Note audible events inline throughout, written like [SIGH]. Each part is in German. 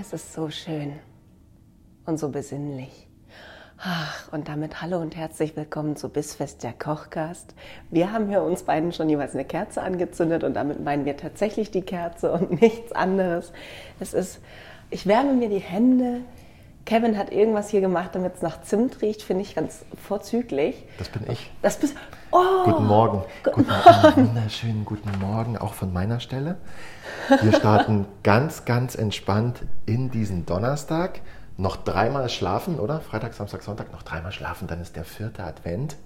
Es ist so schön und so besinnlich. Ach, und damit hallo und herzlich willkommen zu Bissfest der Kochcast. Wir haben hier uns beiden schon jeweils eine Kerze angezündet und damit meinen wir tatsächlich die Kerze und [LAUGHS] nichts anderes. Es ist, ich wärme mir die Hände. Kevin hat irgendwas hier gemacht, damit es nach Zimt riecht, finde ich ganz vorzüglich. Das bin ich. Das bist Oh, Guten Morgen. Guten Morgen. Wunderschönen guten Morgen auch von meiner Stelle. Wir starten [LAUGHS] ganz, ganz entspannt in diesen Donnerstag. Noch dreimal schlafen, oder? Freitag, Samstag, Sonntag noch dreimal schlafen, dann ist der vierte Advent.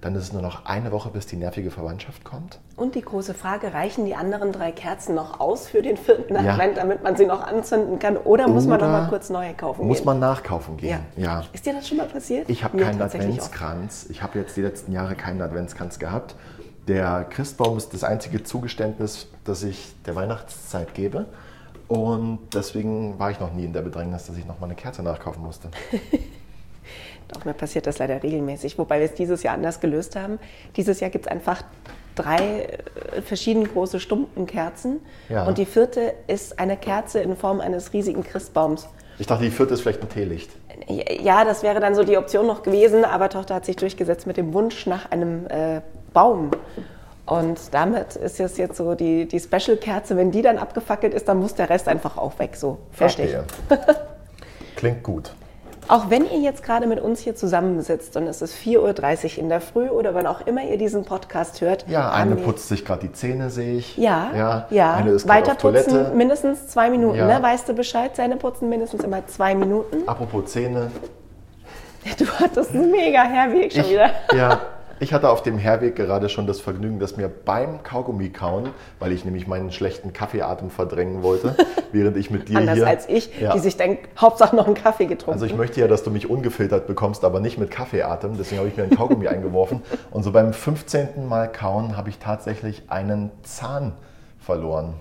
Dann ist es nur noch eine Woche, bis die nervige Verwandtschaft kommt. Und die große Frage, reichen die anderen drei Kerzen noch aus für den vierten Ja. Advent, damit man sie noch anzünden kann? Oder, muss man noch Oder mal kurz neue kaufen Muss gehen? man nachkaufen gehen. ja. ja. Ist dir das schon mal passiert? Ich habe keinen tatsächlich auch. Adventskranz. Ich habe jetzt die letzten Jahre keinen Adventskranz gehabt. Der Christbaum ist das einzige Zugeständnis, das ich der Weihnachtszeit gebe. Und deswegen war ich noch nie in der Bedrängnis, dass ich noch mal eine Kerze nachkaufen musste. [LAUGHS] Doch, mir passiert das leider regelmäßig, wobei wir es dieses Jahr anders gelöst haben. Dieses Jahr gibt es einfach drei äh, verschieden große Stumpenkerzen Ja. und die vierte ist eine Kerze in Form eines riesigen Christbaums. Ich dachte, die vierte ist vielleicht ein Teelicht. Ja, das wäre dann so die Option noch gewesen, aber Tochter hat sich durchgesetzt mit dem Wunsch nach einem äh, Baum. Und damit ist es jetzt so die, die Special-Kerze, wenn die dann abgefackelt ist, dann muss der Rest einfach auch weg. So, fertig. Verstehe. [LAUGHS] Klingt gut. Auch wenn ihr jetzt gerade mit uns hier zusammensitzt und es ist 4.30 Uhr in der Früh oder wann auch immer ihr diesen Podcast hört. Ja, eine putzt sich gerade die Zähne, sehe ich. Ja, ja. ja. Eine ist gerade Weiter auf Toilette. putzen, mindestens zwei Minuten. Ja. Ne? Weißt du Bescheid? Zähne putzen mindestens immer zwei Minuten. Apropos Zähne. Du hattest einen mega Herweg schon Ich, wieder. ja, [LAUGHS] ich hatte auf dem Herweg gerade schon das Vergnügen, dass mir beim Kaugummi kauen, weil ich nämlich meinen schlechten Kaffeeatem verdrängen wollte, [LAUGHS] während ich mit dir Anders hier... als ich, Ja. die sich denkt, Hauptsache noch einen Kaffee getrunken. Also ich möchte ja, dass du mich ungefiltert bekommst, aber nicht mit Kaffeeatem. Deswegen habe ich mir einen Kaugummi [LAUGHS] eingeworfen. Und so beim 15. Mal kauen habe ich tatsächlich einen Zahn verloren.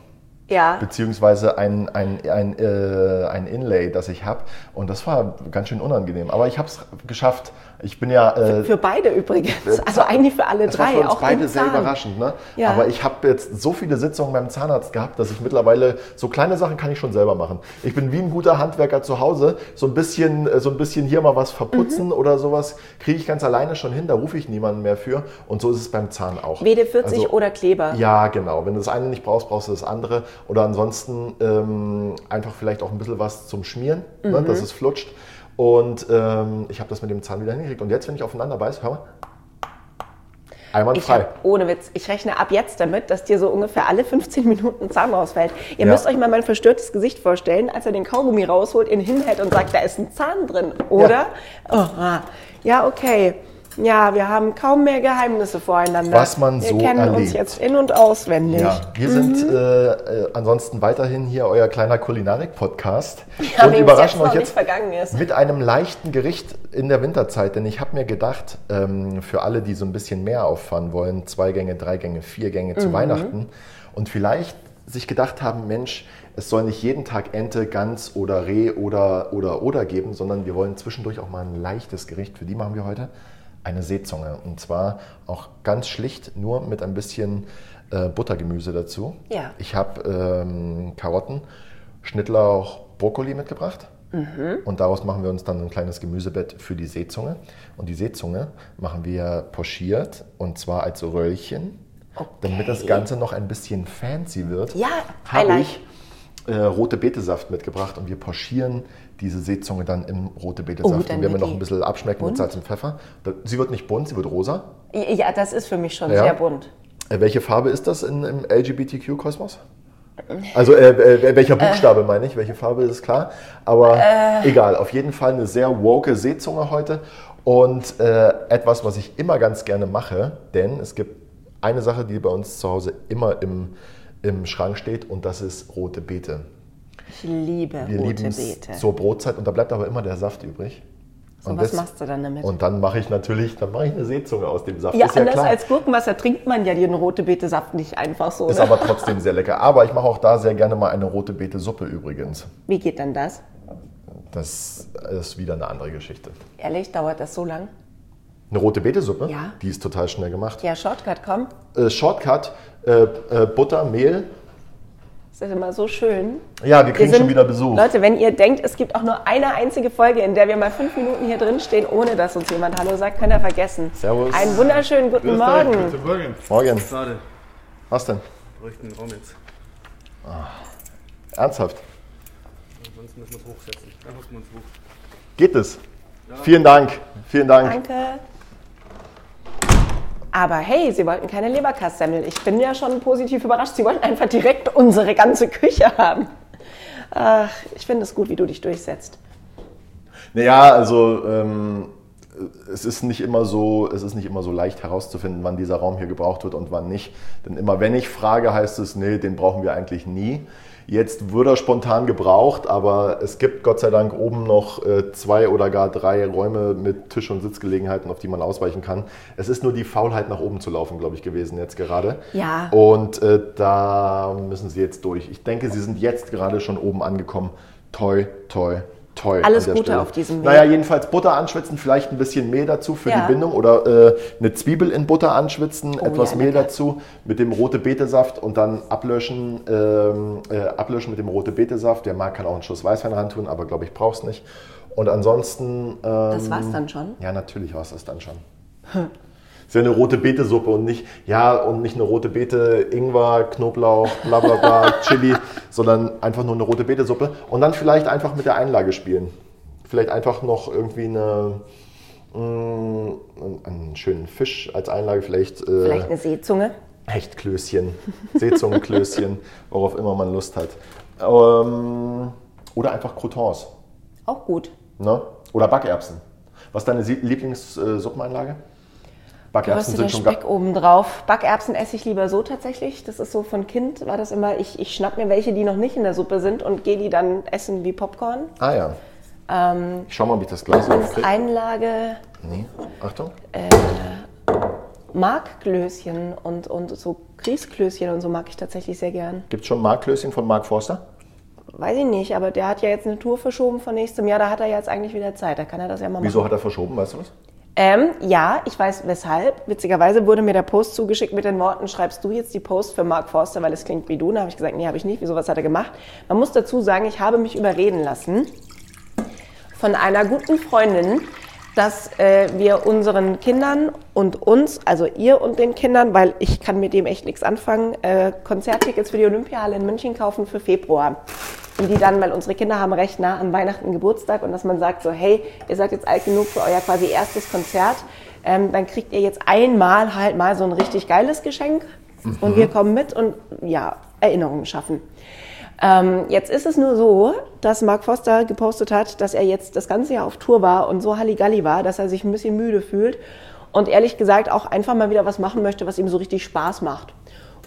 Ja, Beziehungsweise ein, ein, ein, äh, ein Inlay, das ich habe. Und das war ganz schön unangenehm. Aber ich habe es geschafft. Ich bin ja... Äh, für beide übrigens. Also eigentlich für alle das war drei. für uns auch beide sehr überraschend. Ne? Ja. Aber ich habe jetzt so viele Sitzungen beim Zahnarzt gehabt, dass ich mittlerweile so kleine Sachen kann ich schon selber machen. Ich bin wie ein guter Handwerker zu Hause. So ein bisschen, äh, so ein bisschen hier mal was verputzen Mhm. oder sowas kriege ich ganz alleine schon hin. Da rufe ich niemanden mehr für. Und so ist es beim Zahn auch. WD-40 Also- oder Kleber. Ja, genau. Wenn du das eine nicht brauchst, brauchst du das andere. Oder ansonsten ähm, einfach vielleicht auch ein bisschen was zum Schmieren, ne, Mhm. dass es flutscht. Und ähm, ich habe das mit dem Zahn wieder hingekriegt. Und jetzt, wenn ich aufeinander beiß, hör mal. Einmal Ich frei. hab, ohne Witz, ich rechne ab jetzt damit, dass dir so ungefähr alle 15 Minuten Zahn rausfällt. Ihr Ja. müsst euch mal mein verstörtes Gesicht vorstellen, als er den Kaugummi rausholt, ihn hinhält und sagt, da ist ein Zahn drin, oder? Oh, ah. ja, okay. Ja, wir haben kaum mehr Geheimnisse voreinander. Was man wir so kennen uns erlebt. jetzt in- und auswendig. Ja, wir sind äh, äh, ansonsten weiterhin hier euer kleiner Kulinarik-Podcast [LAUGHS] Ja, und überraschen euch jetzt vergangen ist. mit einem leichten Gericht in der Winterzeit. Denn ich habe mir gedacht, ähm, für alle, die so ein bisschen mehr auffahren wollen, zwei Gänge, drei Gänge, vier Gänge Mhm. zu Weihnachten und vielleicht sich gedacht haben, Mensch, es soll nicht jeden Tag Ente, Gans oder Reh oder oder oder geben, sondern wir wollen zwischendurch auch mal ein leichtes Gericht. Für die machen wir heute eine Seezunge und zwar auch ganz schlicht, nur mit ein bisschen äh, Buttergemüse dazu. Ja. Ich habe ähm, Karotten, Schnittlauch, Brokkoli mitgebracht. Und daraus machen wir uns dann ein kleines Gemüsebett für die Seezunge. Und die Seezunge machen wir pochiert und zwar als Röllchen. Damit das Ganze noch ein bisschen fancy wird, Ja, habe ich äh, rote Betesaft mitgebracht und wir pochieren diese Seezunge dann im rote Betesaft. Oh, werden wir noch ein bisschen abschmecken bunt? mit Salz und Pfeffer. Sie wird nicht bunt, sie wird rosa. Ja, das ist für mich schon Ja. sehr bunt. Äh, welche Farbe ist das in, im LGBTQ-Kosmos? Also äh, äh, welcher Buchstabe meine ich? Welche Farbe ist klar? Aber egal, auf jeden Fall eine sehr woke Seezunge heute und äh, etwas, was ich immer ganz gerne mache, denn es gibt eine Sache, die bei uns zu Hause immer im, im Schrank steht und das ist rote Beete. Ich liebe Wir rote Beete. zur Brotzeit und da bleibt aber immer der Saft übrig. So, Und was das- machst du dann damit? Und dann mache ich natürlich, dann mache ich eine Seezunge aus dem Saft. ja, ist ja anders klar. als Gurkenwasser trinkt man ja den rote Beete-Saft nicht einfach so. ist ne? aber trotzdem sehr lecker. Aber ich mache auch da sehr gerne mal eine rote Beete-Suppe übrigens. Wie geht denn das? Das ist wieder eine andere Geschichte. Ehrlich, dauert das so lang? Eine rote Beete-Suppe, Ja. die ist total schnell gemacht. Ja, Shortcut, komm. Äh, Shortcut, äh, äh, Butter, Mehl. Das ist immer so schön. Ja, wir kriegen schon wieder Besuch. Leute, wenn ihr denkt, es gibt auch nur eine einzige Folge, in der wir mal fünf Minuten hier drin stehen, ohne dass uns jemand Hallo sagt, könnt ihr vergessen. Servus. Einen wunderschönen guten Morgen. Guten Morgen. Morgen. Schade, Was denn? bräuchten einen Raum jetzt. Ernsthaft? Ansonsten müssen wir es hochsetzen. Dann hocken wir uns hoch. Geht es? Vielen Dank. Vielen Dank. Danke. Aber hey, Sie wollten keine Leberkassemmel. Ich bin ja schon positiv überrascht. Sie wollten einfach direkt unsere ganze Küche haben. Ach, ich finde es gut, wie du dich durchsetzt. Naja, also ähm, es ist nicht immer so, es ist nicht immer so leicht herauszufinden, wann dieser Raum hier gebraucht wird und wann nicht. Denn immer wenn ich frage, heißt es, nee, den brauchen wir eigentlich nie. Jetzt wird er spontan gebraucht, aber es gibt Gott sei Dank oben noch äh, zwei oder gar drei Räume mit Tisch- und Sitzgelegenheiten, auf die man ausweichen kann. Es ist nur die Faulheit, nach oben zu laufen, glaube ich, gewesen jetzt gerade. Ja. Und äh, da müssen Sie jetzt durch. Ich denke, Sie sind jetzt gerade schon oben angekommen. Toi, toi, toi. Alles Gute Stelle. auf diesem Weg. Naja, jedenfalls Butter anschwitzen, vielleicht ein bisschen Mehl dazu für Ja. die Bindung oder äh, eine Zwiebel in Butter anschwitzen, etwas ja, Mehl lecker. dazu mit dem rote Betesaft und dann ablöschen, ähm, äh, ablöschen mit dem rote Betesaft. Der mag kann auch einen Schuss Weißwein reintun, aber glaube ich brauch's nicht. Und ansonsten. Ähm, Das war's dann schon? Ja, natürlich war es das dann schon. Ist ja eine rote Beete-Suppe und nicht, ja, und nicht eine rote Beete, Ingwer, Knoblauch, bla bla bla, [LAUGHS] Chili, sondern einfach nur eine rote Beete-Suppe. Und dann vielleicht einfach mit der Einlage spielen. Vielleicht einfach noch irgendwie eine, mh, einen schönen Fisch als Einlage, vielleicht, äh, Vielleicht eine Seezunge. Hechtklößchen, Seezungenklößchen, [LAUGHS] worauf immer man Lust hat. Ähm, oder einfach Croutons. Auch gut. Ne? Oder Backerbsen. Was ist deine Lieblingssuppeneinlage? Backerbsen sind schon Speck obendrauf. Backerbsen esse ich lieber so tatsächlich. Das ist so von Kind, war das immer, ich, ich schnapp mir welche, die noch nicht in der Suppe sind und gehe die dann essen wie Popcorn. Ah ja. ich schau mal, ob ich das Glas Als. Einlage Nee, Achtung. Markklößchen und, und so Grießklößchen und so mag ich tatsächlich sehr gern. Gibt es schon Marklöschen von Mark Forster? Weiß ich nicht, aber der hat ja jetzt eine Tour verschoben von nächstem Jahr. Da hat er jetzt eigentlich wieder Zeit. Da kann er das ja mal machen. Wieso hat er verschoben, weißt du was? Ähm, ja, ich weiß weshalb. Witzigerweise wurde mir der Post zugeschickt mit den Worten, schreibst du jetzt die Post für Mark Forster, weil es klingt wie du. Da habe ich gesagt, nee, habe ich nicht. Wieso, was hat er gemacht? Man muss dazu sagen, ich habe mich überreden lassen von einer guten Freundin, dass äh, wir unseren Kindern und uns, also ihr und den Kindern, weil ich kann mit dem echt nichts anfangen, äh, Konzerttickets für die Olympiahalle in München kaufen für Februar. Und die dann, weil unsere Kinder haben recht nah an Weihnachten Geburtstag und dass man sagt so, hey, ihr seid jetzt alt genug für euer quasi erstes Konzert, ähm, dann kriegt ihr jetzt einmal halt mal so ein richtig geiles Geschenk und wir kommen mit und ja, Erinnerungen schaffen. Ähm, jetzt ist es nur so, dass Mark Foster gepostet hat, dass er jetzt das ganze Jahr auf Tour war und so Halligalli war, dass er sich ein bisschen müde fühlt und ehrlich gesagt auch einfach mal wieder was machen möchte, was ihm so richtig Spaß macht.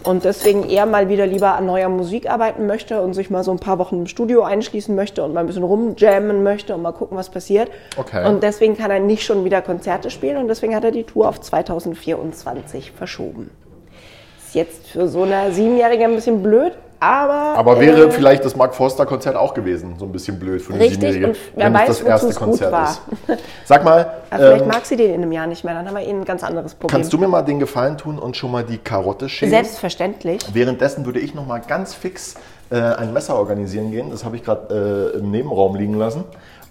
Und deswegen eher mal wieder lieber an neuer Musik arbeiten möchte und sich mal so ein paar Wochen im Studio einschließen möchte und mal ein bisschen rumjammen möchte und mal gucken, was passiert. Okay. Und deswegen kann er nicht schon wieder Konzerte spielen und deswegen hat er die Tour auf 2024 verschoben. Ist jetzt für so eine Siebenjährige ein bisschen blöd, aber. Aber wäre äh, vielleicht das Mark Forster Konzert auch gewesen, so ein bisschen blöd für eine Richtig, und wer wenn weiß, das erste Konzert war. ist. Sag mal, [LAUGHS] Aber vielleicht ähm, mag sie den in einem Jahr nicht mehr, dann haben wir eh ein ganz anderes Problem. kannst du mir mal den Gefallen tun und schon mal die Karotte schälen? Selbstverständlich. Währenddessen würde ich noch mal ganz fix äh, ein Messer organisieren gehen. Das habe ich gerade äh, im Nebenraum liegen lassen.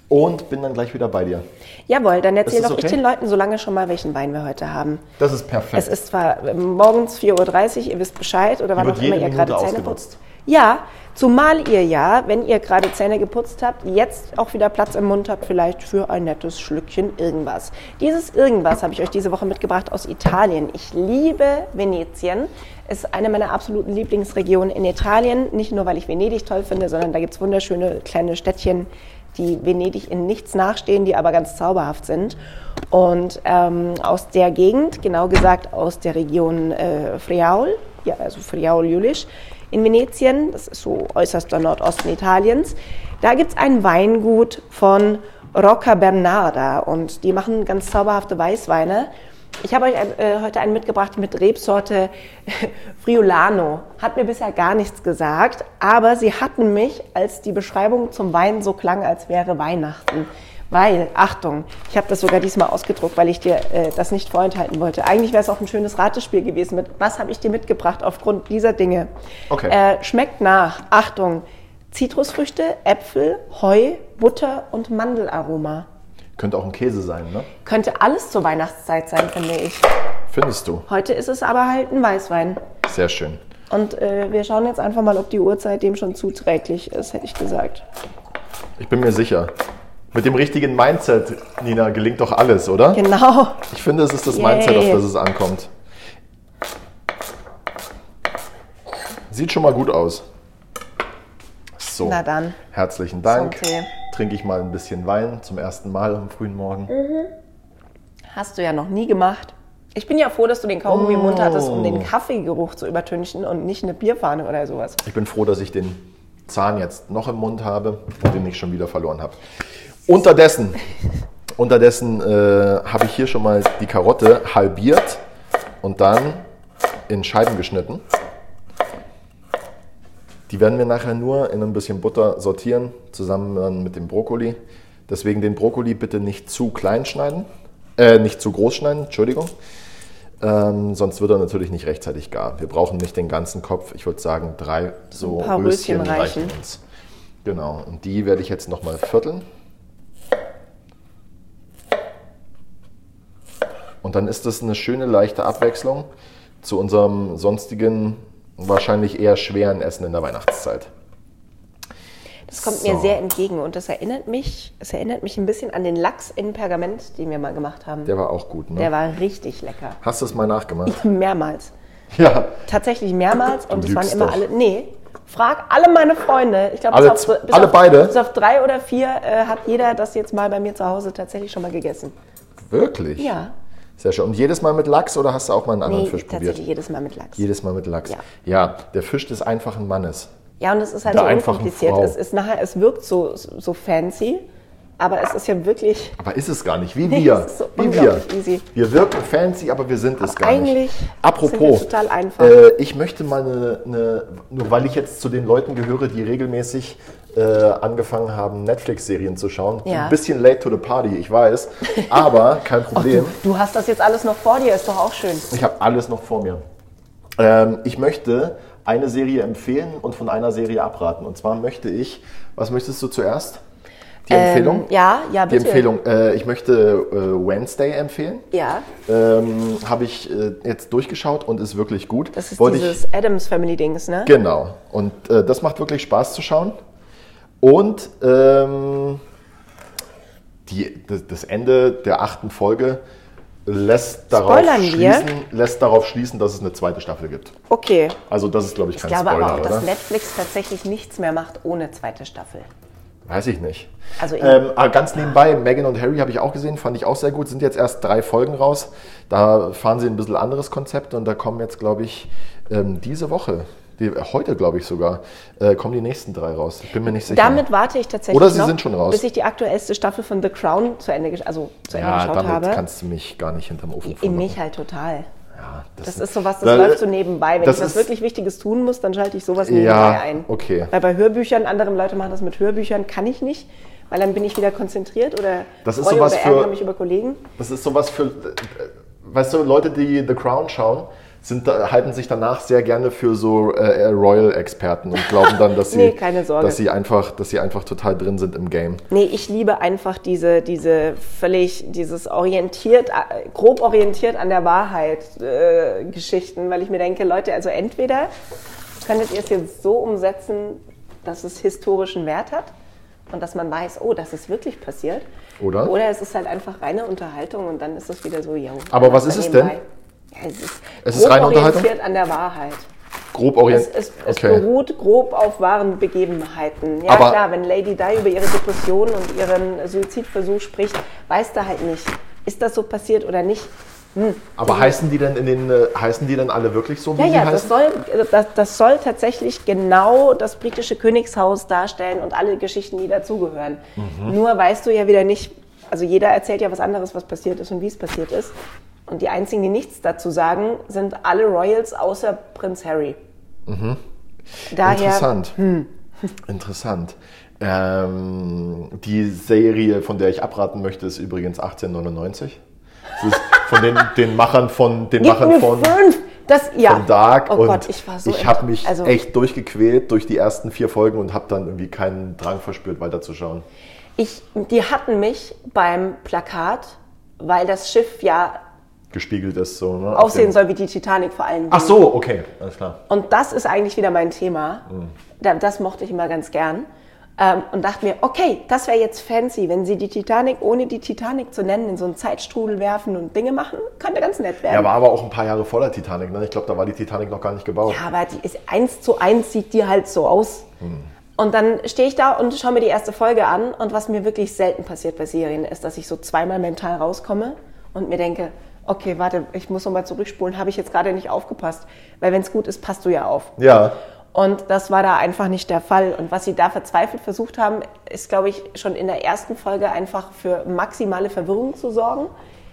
Und bin dann gleich wieder bei dir. Jawohl, dann erzähl doch ich okay? den Leuten so lange schon mal, welchen Wein wir heute haben. Das ist perfekt. Es ist zwar äh, morgens 4.30 Uhr, ihr wisst Bescheid, oder wann auch immer ihr gerade Zähne putzt. Ja, zumal ihr ja, wenn ihr gerade Zähne geputzt habt, jetzt auch wieder Platz im Mund habt, vielleicht für ein nettes Schlückchen irgendwas. Dieses irgendwas habe ich euch diese Woche mitgebracht aus Italien. Ich liebe Venetien. Ist eine meiner absoluten Lieblingsregionen in Italien. Nicht nur, weil ich Venedig toll finde, sondern da gibt es wunderschöne kleine Städtchen, die Venedig in nichts nachstehen, die aber ganz zauberhaft sind. Und ähm, aus der Gegend, genau gesagt aus der Region äh, Friaul, ja, also Friaul-Julisch, in Venetien, das ist so äußerster Nordosten Italiens. Da gibt es ein Weingut von Rocca Bernarda und die machen ganz zauberhafte Weißweine. Ich habe euch ein, äh, heute einen mitgebracht mit Rebsorte [LAUGHS] Friulano. Hat mir bisher gar nichts gesagt, aber sie hatten mich, als die Beschreibung zum Wein so klang, als wäre Weihnachten. Weil, Achtung, ich habe das sogar diesmal ausgedruckt, weil ich dir äh, das nicht vorenthalten wollte. Eigentlich wäre es auch ein schönes Ratespiel gewesen mit, was habe ich dir mitgebracht aufgrund dieser Dinge. Okay. Äh, schmeckt nach, Achtung, Zitrusfrüchte, Äpfel, Heu, Butter und Mandelaroma. Könnte auch ein Käse sein, ne? Könnte alles zur Weihnachtszeit sein, finde ich. Findest du? Heute ist es aber halt ein Weißwein. Sehr schön. Und äh, wir schauen jetzt einfach mal, ob die Uhrzeit dem schon zuträglich ist, hätte ich gesagt. Ich bin mir sicher. Mit dem richtigen Mindset, Nina, gelingt doch alles, oder? Genau. Ich finde, es ist das Yay. Mindset, auf das es ankommt. Sieht schon mal gut aus. So. Na dann. Herzlichen Dank. Santé. Trinke ich mal ein bisschen Wein zum ersten Mal am frühen Morgen. Hast du ja noch nie gemacht. Ich bin ja froh, dass du den Kaugummi im Mund hattest, um Oh. den Kaffeegeruch zu übertünchen und nicht eine Bierfahne oder sowas. Ich bin froh, dass ich den Zahn jetzt noch im Mund habe und den nicht schon wieder verloren habe. Unterdessen, [LAUGHS] unterdessen äh, habe ich hier schon mal die Karotte halbiert und dann in Scheiben geschnitten. Die werden wir nachher nur in ein bisschen Butter sortieren, zusammen dann mit dem Brokkoli. Deswegen den Brokkoli bitte nicht zu klein schneiden, äh, nicht zu groß schneiden, Entschuldigung. Ähm, sonst wird er natürlich nicht rechtzeitig gar. Wir brauchen nicht den ganzen Kopf. Ich würde sagen, drei so Ein paar Röschen, Röschen reichen reichen. uns. Genau. Und die werde ich jetzt nochmal vierteln. Und dann ist das eine schöne, leichte Abwechslung zu unserem sonstigen, wahrscheinlich eher schweren Essen in der Weihnachtszeit. Das kommt So. mir sehr entgegen und das erinnert mich, es erinnert mich ein bisschen an den Lachs in Pergament, den wir mal gemacht haben. Der war auch gut, ne? Der war richtig lecker. Hast du es mal nachgemacht? Mehrmals. [LAUGHS] Ja. Tatsächlich mehrmals und es waren immer doch. alle. Nee, frag alle meine Freunde. Ich glaube, bis, auf, bis, alle auf, beide? bis auf drei oder vier äh, hat jeder das jetzt mal bei mir zu Hause tatsächlich schon mal gegessen. Wirklich? Ja. Sehr schön. Und jedes Mal mit Lachs oder hast du auch mal einen anderen Nee, Fisch tatsächlich probiert? jedes Mal mit Lachs. Jedes Mal mit Lachs. Ja. ja, der Fisch des einfachen Mannes. Ja, und es ist halt Der so unkompliziert. Es ist nachher, es wirkt so, so fancy, aber es ist ja wirklich. Aber ist es gar nicht, wie [LAUGHS] wir. so wie wir. easy. Wir wirken fancy, aber wir sind es gar eigentlich nicht. sind Apropos, wir total einfach. Äh, ich möchte mal eine, eine, nur weil ich jetzt zu den Leuten gehöre, die regelmäßig äh, angefangen haben, Netflix-Serien zu schauen. Ja. Ein bisschen late to the party, ich weiß, [LAUGHS] aber kein Problem. Du hast das jetzt alles noch vor dir, ist doch auch schön. Ich habe alles noch vor mir. Ähm, ich möchte eine Serie empfehlen und von einer Serie abraten. Und zwar möchte ich, was möchtest du zuerst? Die Empfehlung? Ähm, ja, ja, Die bitte. Empfehlung. Äh, ich möchte äh, Wednesday empfehlen. Ja, Ähm, Habe ich äh, jetzt durchgeschaut und ist wirklich gut. das ist Wollte dieses Adams Family Dings, ne? Ich, genau. Und äh, das macht wirklich Spaß zu schauen. Und ähm, die, das, Ende der achten Folge lässt darauf, Spoilern wir? schließen, lässt darauf schließen, dass es eine zweite Staffel gibt. Okay. Also das ist, glaube ich, Ich kein glaube Spoiler, aber auch, oder? dass Netflix tatsächlich nichts mehr macht ohne zweite Staffel. Weiß ich nicht. Also ähm, aber ganz nebenbei, Megan und Harry habe ich auch gesehen, fand ich auch sehr gut. Sind jetzt erst drei Folgen raus. Da fahren sie ein bisschen anderes Konzept und da kommen jetzt, glaube ich, ähm, diese Woche, die, heute glaube ich sogar, äh, kommen die nächsten drei raus. Ich bin mir nicht sicher. Damit warte ich tatsächlich Oder sie noch, sind schon raus. bis ich die aktuellste Staffel von The Crown zu Ende, also zu Ende ja, geschaut damit habe. kannst du mich gar nicht hinterm Ofen In mich halt total. Ja, Das ist sowas, das da- läuft so nebenbei. Wenn das ich was wirklich Wichtiges tun muss, dann schalte ich sowas nebenbei Ja, ein. okay. Weil bei Hörbüchern, andere Leute machen das mit Hörbüchern, kann ich nicht, weil dann bin ich wieder konzentriert oder Das ist sowas oder für- mich über Kollegen. Das ist sowas für, äh, weißt du, Leute, die The Crown schauen, sind, halten sich danach sehr gerne für so äh, Royal-Experten und glauben dann, dass [LAUGHS] sie, Nee, dass sie einfach, dass sie einfach total drin sind im Game. Nee, ich liebe einfach diese, diese völlig, dieses orientiert, äh, grob orientiert an der Wahrheit äh, Geschichten, weil ich mir denke, Leute, also entweder könntet ihr es jetzt so umsetzen, dass es historischen Wert hat und dass man weiß, oh, das ist wirklich passiert. Oder? Oder es ist halt einfach reine Unterhaltung und dann ist es wieder so, yo. Aber was ist es denn? Ja, es ist, Es ist reine Unterhaltung? orientiert an der Wahrheit. Grob Es, orientiert. es, es okay. beruht grob auf wahren Begebenheiten. Ja Aber- klar, wenn Lady Di über ihre Depression und ihren Suizidversuch spricht, weiß da halt nicht, ist das so passiert oder nicht. Aber heißen die denn in den äh, heißen die denn alle wirklich so, wie Ja, ja, heißen? das soll, das, das soll tatsächlich genau das britische Königshaus darstellen und alle Geschichten, die dazugehören. Mhm. Nur weißt du ja wieder nicht, also jeder erzählt ja was anderes, was passiert ist und wie es passiert ist. Und die einzigen, die nichts dazu sagen, sind alle Royals außer Prinz Harry. Daher, Mhm. Interessant. Hm. [LAUGHS] Interessant. Ähm, die Serie, von der ich abraten möchte, ist übrigens 1899. Das ist von den, [LAUGHS] den Machern von den Gib Machern von! Das, ja. von Dark. Oh Gott, ich war so ich habe mich also- echt durchgequält durch die ersten vier Folgen und habe dann irgendwie keinen Drang verspürt, weiterzuschauen. Ich, die hatten mich beim Plakat, weil das Schiff ja Gespiegelt ist so. Ne? Aussehen soll wie die Titanic vor Dingen. Ach so, okay, alles klar. Und das ist eigentlich wieder mein Thema. Mhm. Da- Das mochte ich immer ganz gern. Ähm, und dachte mir, okay, das wäre jetzt fancy, wenn sie die Titanic, ohne die Titanic zu nennen, in so einen Zeitstrudel werfen und Dinge machen, könnte ganz nett werden. Ja, war aber auch ein paar Jahre vor der Titanic. Ne? Ich glaube, da war die Titanic noch gar nicht gebaut. Ja, aber die ist eins zu eins, sieht die halt so aus. Hm. Und dann stehe ich da und schaue mir die erste Folge an. Und was mir wirklich selten passiert bei Serien, ist, dass ich so zweimal mental rauskomme und mir denke, okay, warte, ich muss nochmal zurückspulen, habe ich jetzt gerade nicht aufgepasst. Weil wenn es gut ist, passt du ja auf. Ja, Und das war da einfach nicht der Fall. Und was sie da verzweifelt versucht haben, ist, glaube ich, schon in der ersten Folge einfach für maximale Verwirrung zu sorgen,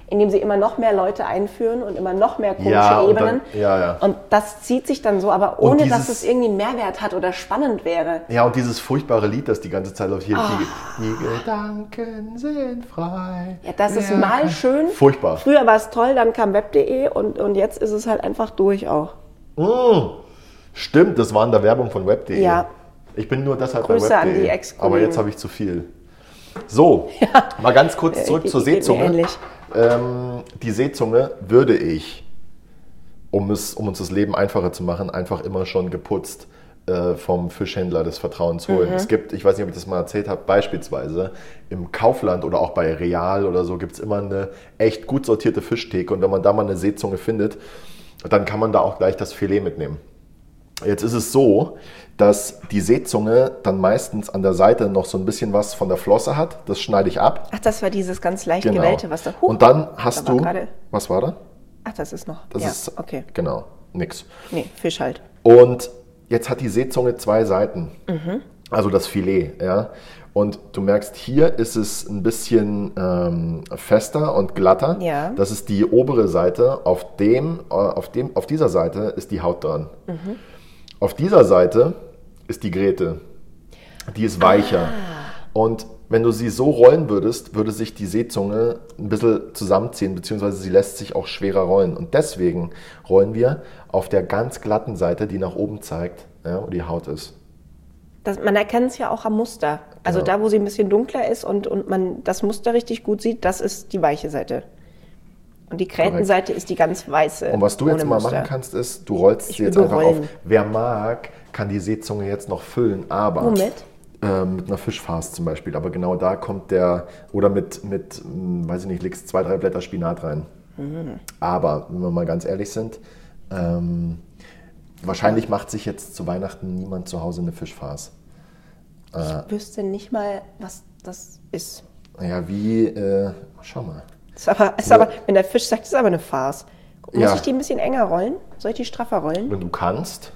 indem sie immer noch mehr Leute einführen und immer noch mehr komische Ja, Ebenen. dann- ja, ja. Und das zieht sich dann so, aber ohne dass dieses- es irgendwie einen Mehrwert hat oder spannend wäre. Ja, und dieses furchtbare Lied, das die ganze Zeit läuft hier. Ah. Die, die Gedanken sind frei. Ja, das ist mal schön. Furchtbar. Früher war es toll, dann kam web.de und, und jetzt ist es halt einfach durch auch. Mm, stimmt, das war in der Werbung von web.de. Ja. Ich bin nur deshalb Grüße bei an web.de. Aber jetzt habe ich zu viel. So, [LAUGHS] mal ganz kurz zurück zur Seezunge. ähnlich. Ähm, die Seezunge würde ich, um, es, um uns das Leben einfacher zu machen, einfach immer schon geputzt äh, vom Fischhändler des Vertrauens holen. Mhm. Es gibt, ich weiß nicht, ob ich das mal erzählt habe, beispielsweise im Kaufland oder auch bei Real oder so gibt es immer eine echt gut sortierte Fischtheke und wenn man da mal eine Seezunge findet, dann kann man da auch gleich das Filet mitnehmen. Jetzt ist es so, dass die Seezunge dann meistens an der Seite noch so ein bisschen was von der Flosse hat. Das schneide ich ab. Ach, das war dieses ganz leicht Genau. gewellte, was da Huch, Und dann hast da du. Was war da? Ach, das ist noch. Das ja, ist. okay. Genau, nix. Nee, Fisch halt. Und jetzt hat die Seezunge zwei Seiten. Mhm. Also das Filet, ja. Und du merkst, hier ist es ein bisschen ähm, fester und glatter. Ja. Das ist die obere Seite. Auf, dem, äh, auf, dem, auf dieser Seite ist die Haut dran. Mhm. Auf dieser Seite ist die Grete. Die ist weicher. Ah. Und wenn du sie so rollen würdest, würde sich die Seezunge ein bisschen zusammenziehen, beziehungsweise sie lässt sich auch schwerer rollen. Und deswegen rollen wir auf der ganz glatten Seite, die nach oben zeigt, ja, wo die Haut ist. Das, man erkennt es ja auch am Muster. Also Genau. da, wo sie ein bisschen dunkler ist und, und man das Muster richtig gut sieht, das ist die weiche Seite. Und die Krähenseite ist die ganz weiße. Und was du jetzt mal Muster. machen kannst, ist, du rollst Ich sie jetzt einfach rollen. auf. Wer mag, kann die Seezunge jetzt noch füllen, aber Womit? äh, mit einer Fischfarce zum Beispiel. Aber genau da kommt der, oder mit, mit hm, weiß ich nicht, legst zwei, drei Blätter Spinat rein. Mhm. Aber, wenn wir mal ganz ehrlich sind, ähm, wahrscheinlich macht sich jetzt zu Weihnachten niemand zu Hause eine Fischfarce. Ich wüsste nicht mal, was das ist. Ja, wie, äh, schau mal. Ist aber, ist aber, wenn der Fisch sagt, ist aber eine Farce. Muss Ja. ich die ein bisschen enger rollen? Soll ich die straffer rollen? wenn du kannst.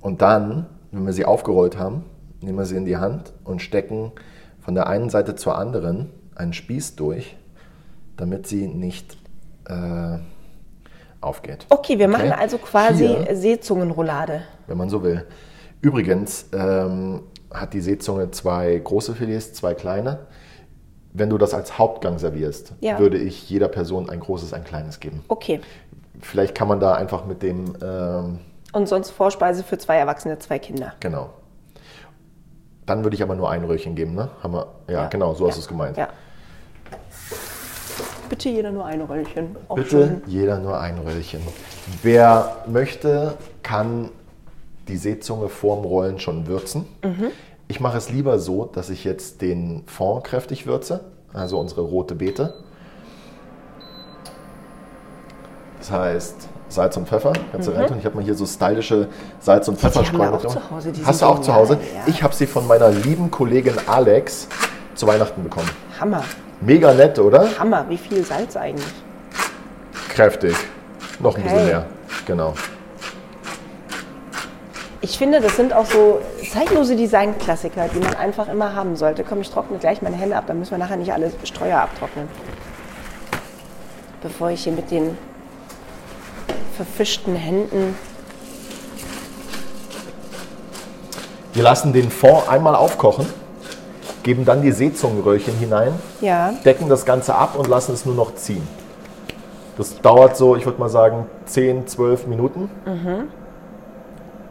Und dann, wenn wir sie aufgerollt haben, nehmen wir sie in die Hand und stecken von der einen Seite zur anderen einen Spieß durch, damit sie nicht äh, aufgeht. Okay, wir machen Okay. also quasi Hier. Seezungenroulade. Wenn man so will. Übrigens ähm, hat die Seezunge zwei große Filets, zwei kleine. Wenn du das als Hauptgang servierst, Ja. würde ich jeder Person ein großes, ein kleines geben. Okay. Vielleicht kann man da einfach mit dem, ähm, Und sonst Vorspeise für zwei Erwachsene, zwei Kinder. Genau. Dann würde ich aber nur ein Röhrchen geben, ne? Haben wir, ja, Ja. genau, so hast Ja. du es gemeint. Ja. Bitte jeder nur ein Röllchen. Auch Bitte schön. jeder nur ein Röllchen. Wer möchte, kann die Seezunge vorm Rollen schon würzen. Mhm. Ich mache es lieber so, dass ich jetzt den Fond kräftig würze, also unsere rote Beete. Das heißt Salz und Pfeffer, kannst du rein tun. Ich habe mal hier so stylische Salz- und Mhm. die Hast du auch zu Hause? ja. Ich habe sie von meiner lieben Kollegin Alex zu Weihnachten bekommen. Hammer. Mega nett, oder? Hammer. Wie viel Salz eigentlich? Kräftig. Noch ein bisschen Okay. mehr. Genau. Ich finde, das sind auch so zeitlose Designklassiker, die man einfach immer haben sollte. Komm, ich trockne gleich meine Hände ab, dann müssen wir nachher nicht alle Streuer abtrocknen. Bevor ich hier mit den verfischten Händen. Wir lassen den Fond einmal aufkochen, geben dann die Seezungenröhrchen hinein, Ja, decken das Ganze ab und lassen es nur noch ziehen. Das dauert so, ich würde mal sagen, 10, 12 Minuten. Mhm.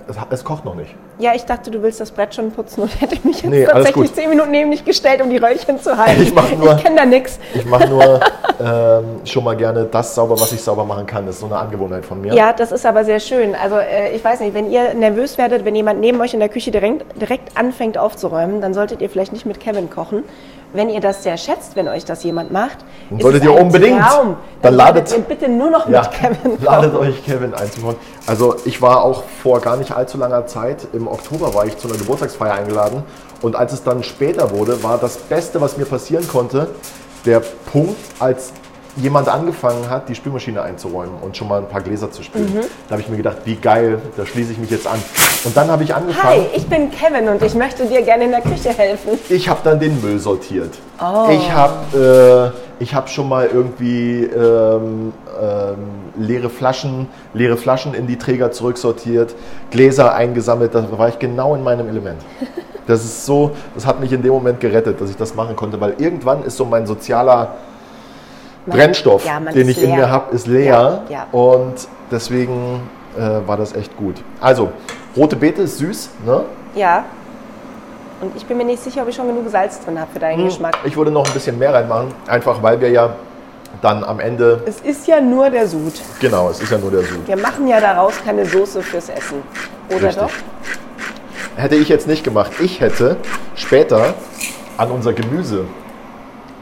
Es, es kocht noch nicht. Ja, ich dachte, du willst das Brett schon putzen und hätte mich jetzt Nee, tatsächlich zehn Minuten neben dich gestellt, um die Röllchen zu halten. [LAUGHS] Ich nur- Ich kenne da nichts. Ich mache nur ähm, schon mal gerne das sauber, was ich sauber machen kann. Das ist so eine Angewohnheit von mir. Ja, das ist aber sehr schön. Also äh, ich weiß nicht, wenn ihr nervös werdet, wenn jemand neben euch in der Küche direkt, direkt anfängt aufzuräumen, dann solltet ihr vielleicht nicht mit Kevin kochen. Wenn ihr das sehr schätzt, wenn euch das jemand macht, Dann solltet ihr ein unbedingt. Traum. Dann ladet- solltet ihr bitte nur noch Ja, mit Kevin kochen. [LAUGHS] ladet euch Kevin einzubauen. Also ich war auch vor gar nicht allzu langer Zeit, im Oktober war ich zu einer Geburtstagsfeier eingeladen und als es dann später wurde, war das Beste, was mir passieren konnte, der Punkt, als jemand angefangen hat, die Spülmaschine einzuräumen und schon mal ein paar Gläser zu spülen. Mhm. Da habe ich mir gedacht, wie geil, da schließe ich mich jetzt an. Und dann habe ich Hi, angefangen, ich bin Kevin und ich möchte dir gerne in der Küche helfen. ich habe dann den Müll sortiert. Oh. Ich habe äh, ich hab schon mal irgendwie ähm, ähm, leere, Flaschen, leere Flaschen in die Träger zurücksortiert, Gläser eingesammelt. Da war ich genau in meinem Element. [LAUGHS] Das ist so, das hat mich in dem Moment gerettet, dass ich das machen konnte, weil irgendwann ist so mein sozialer Brennstoff, ja, den ich in mir habe, ist leer. Ja, ja. Und deswegen äh, war das echt gut. Also, rote Beete ist süß, ne? Ja. Und ich bin mir nicht sicher, ob ich schon genug Salz drin habe für deinen Geschmack. Ich würde noch ein bisschen mehr reinmachen, einfach weil wir ja dann am Ende, Es ist ja nur der Sud. genau, es ist ja nur der Sud. Wir machen ja daraus keine Soße fürs Essen. Oder Richtig. doch? Hätte ich jetzt nicht gemacht. Ich hätte später an unser Gemüse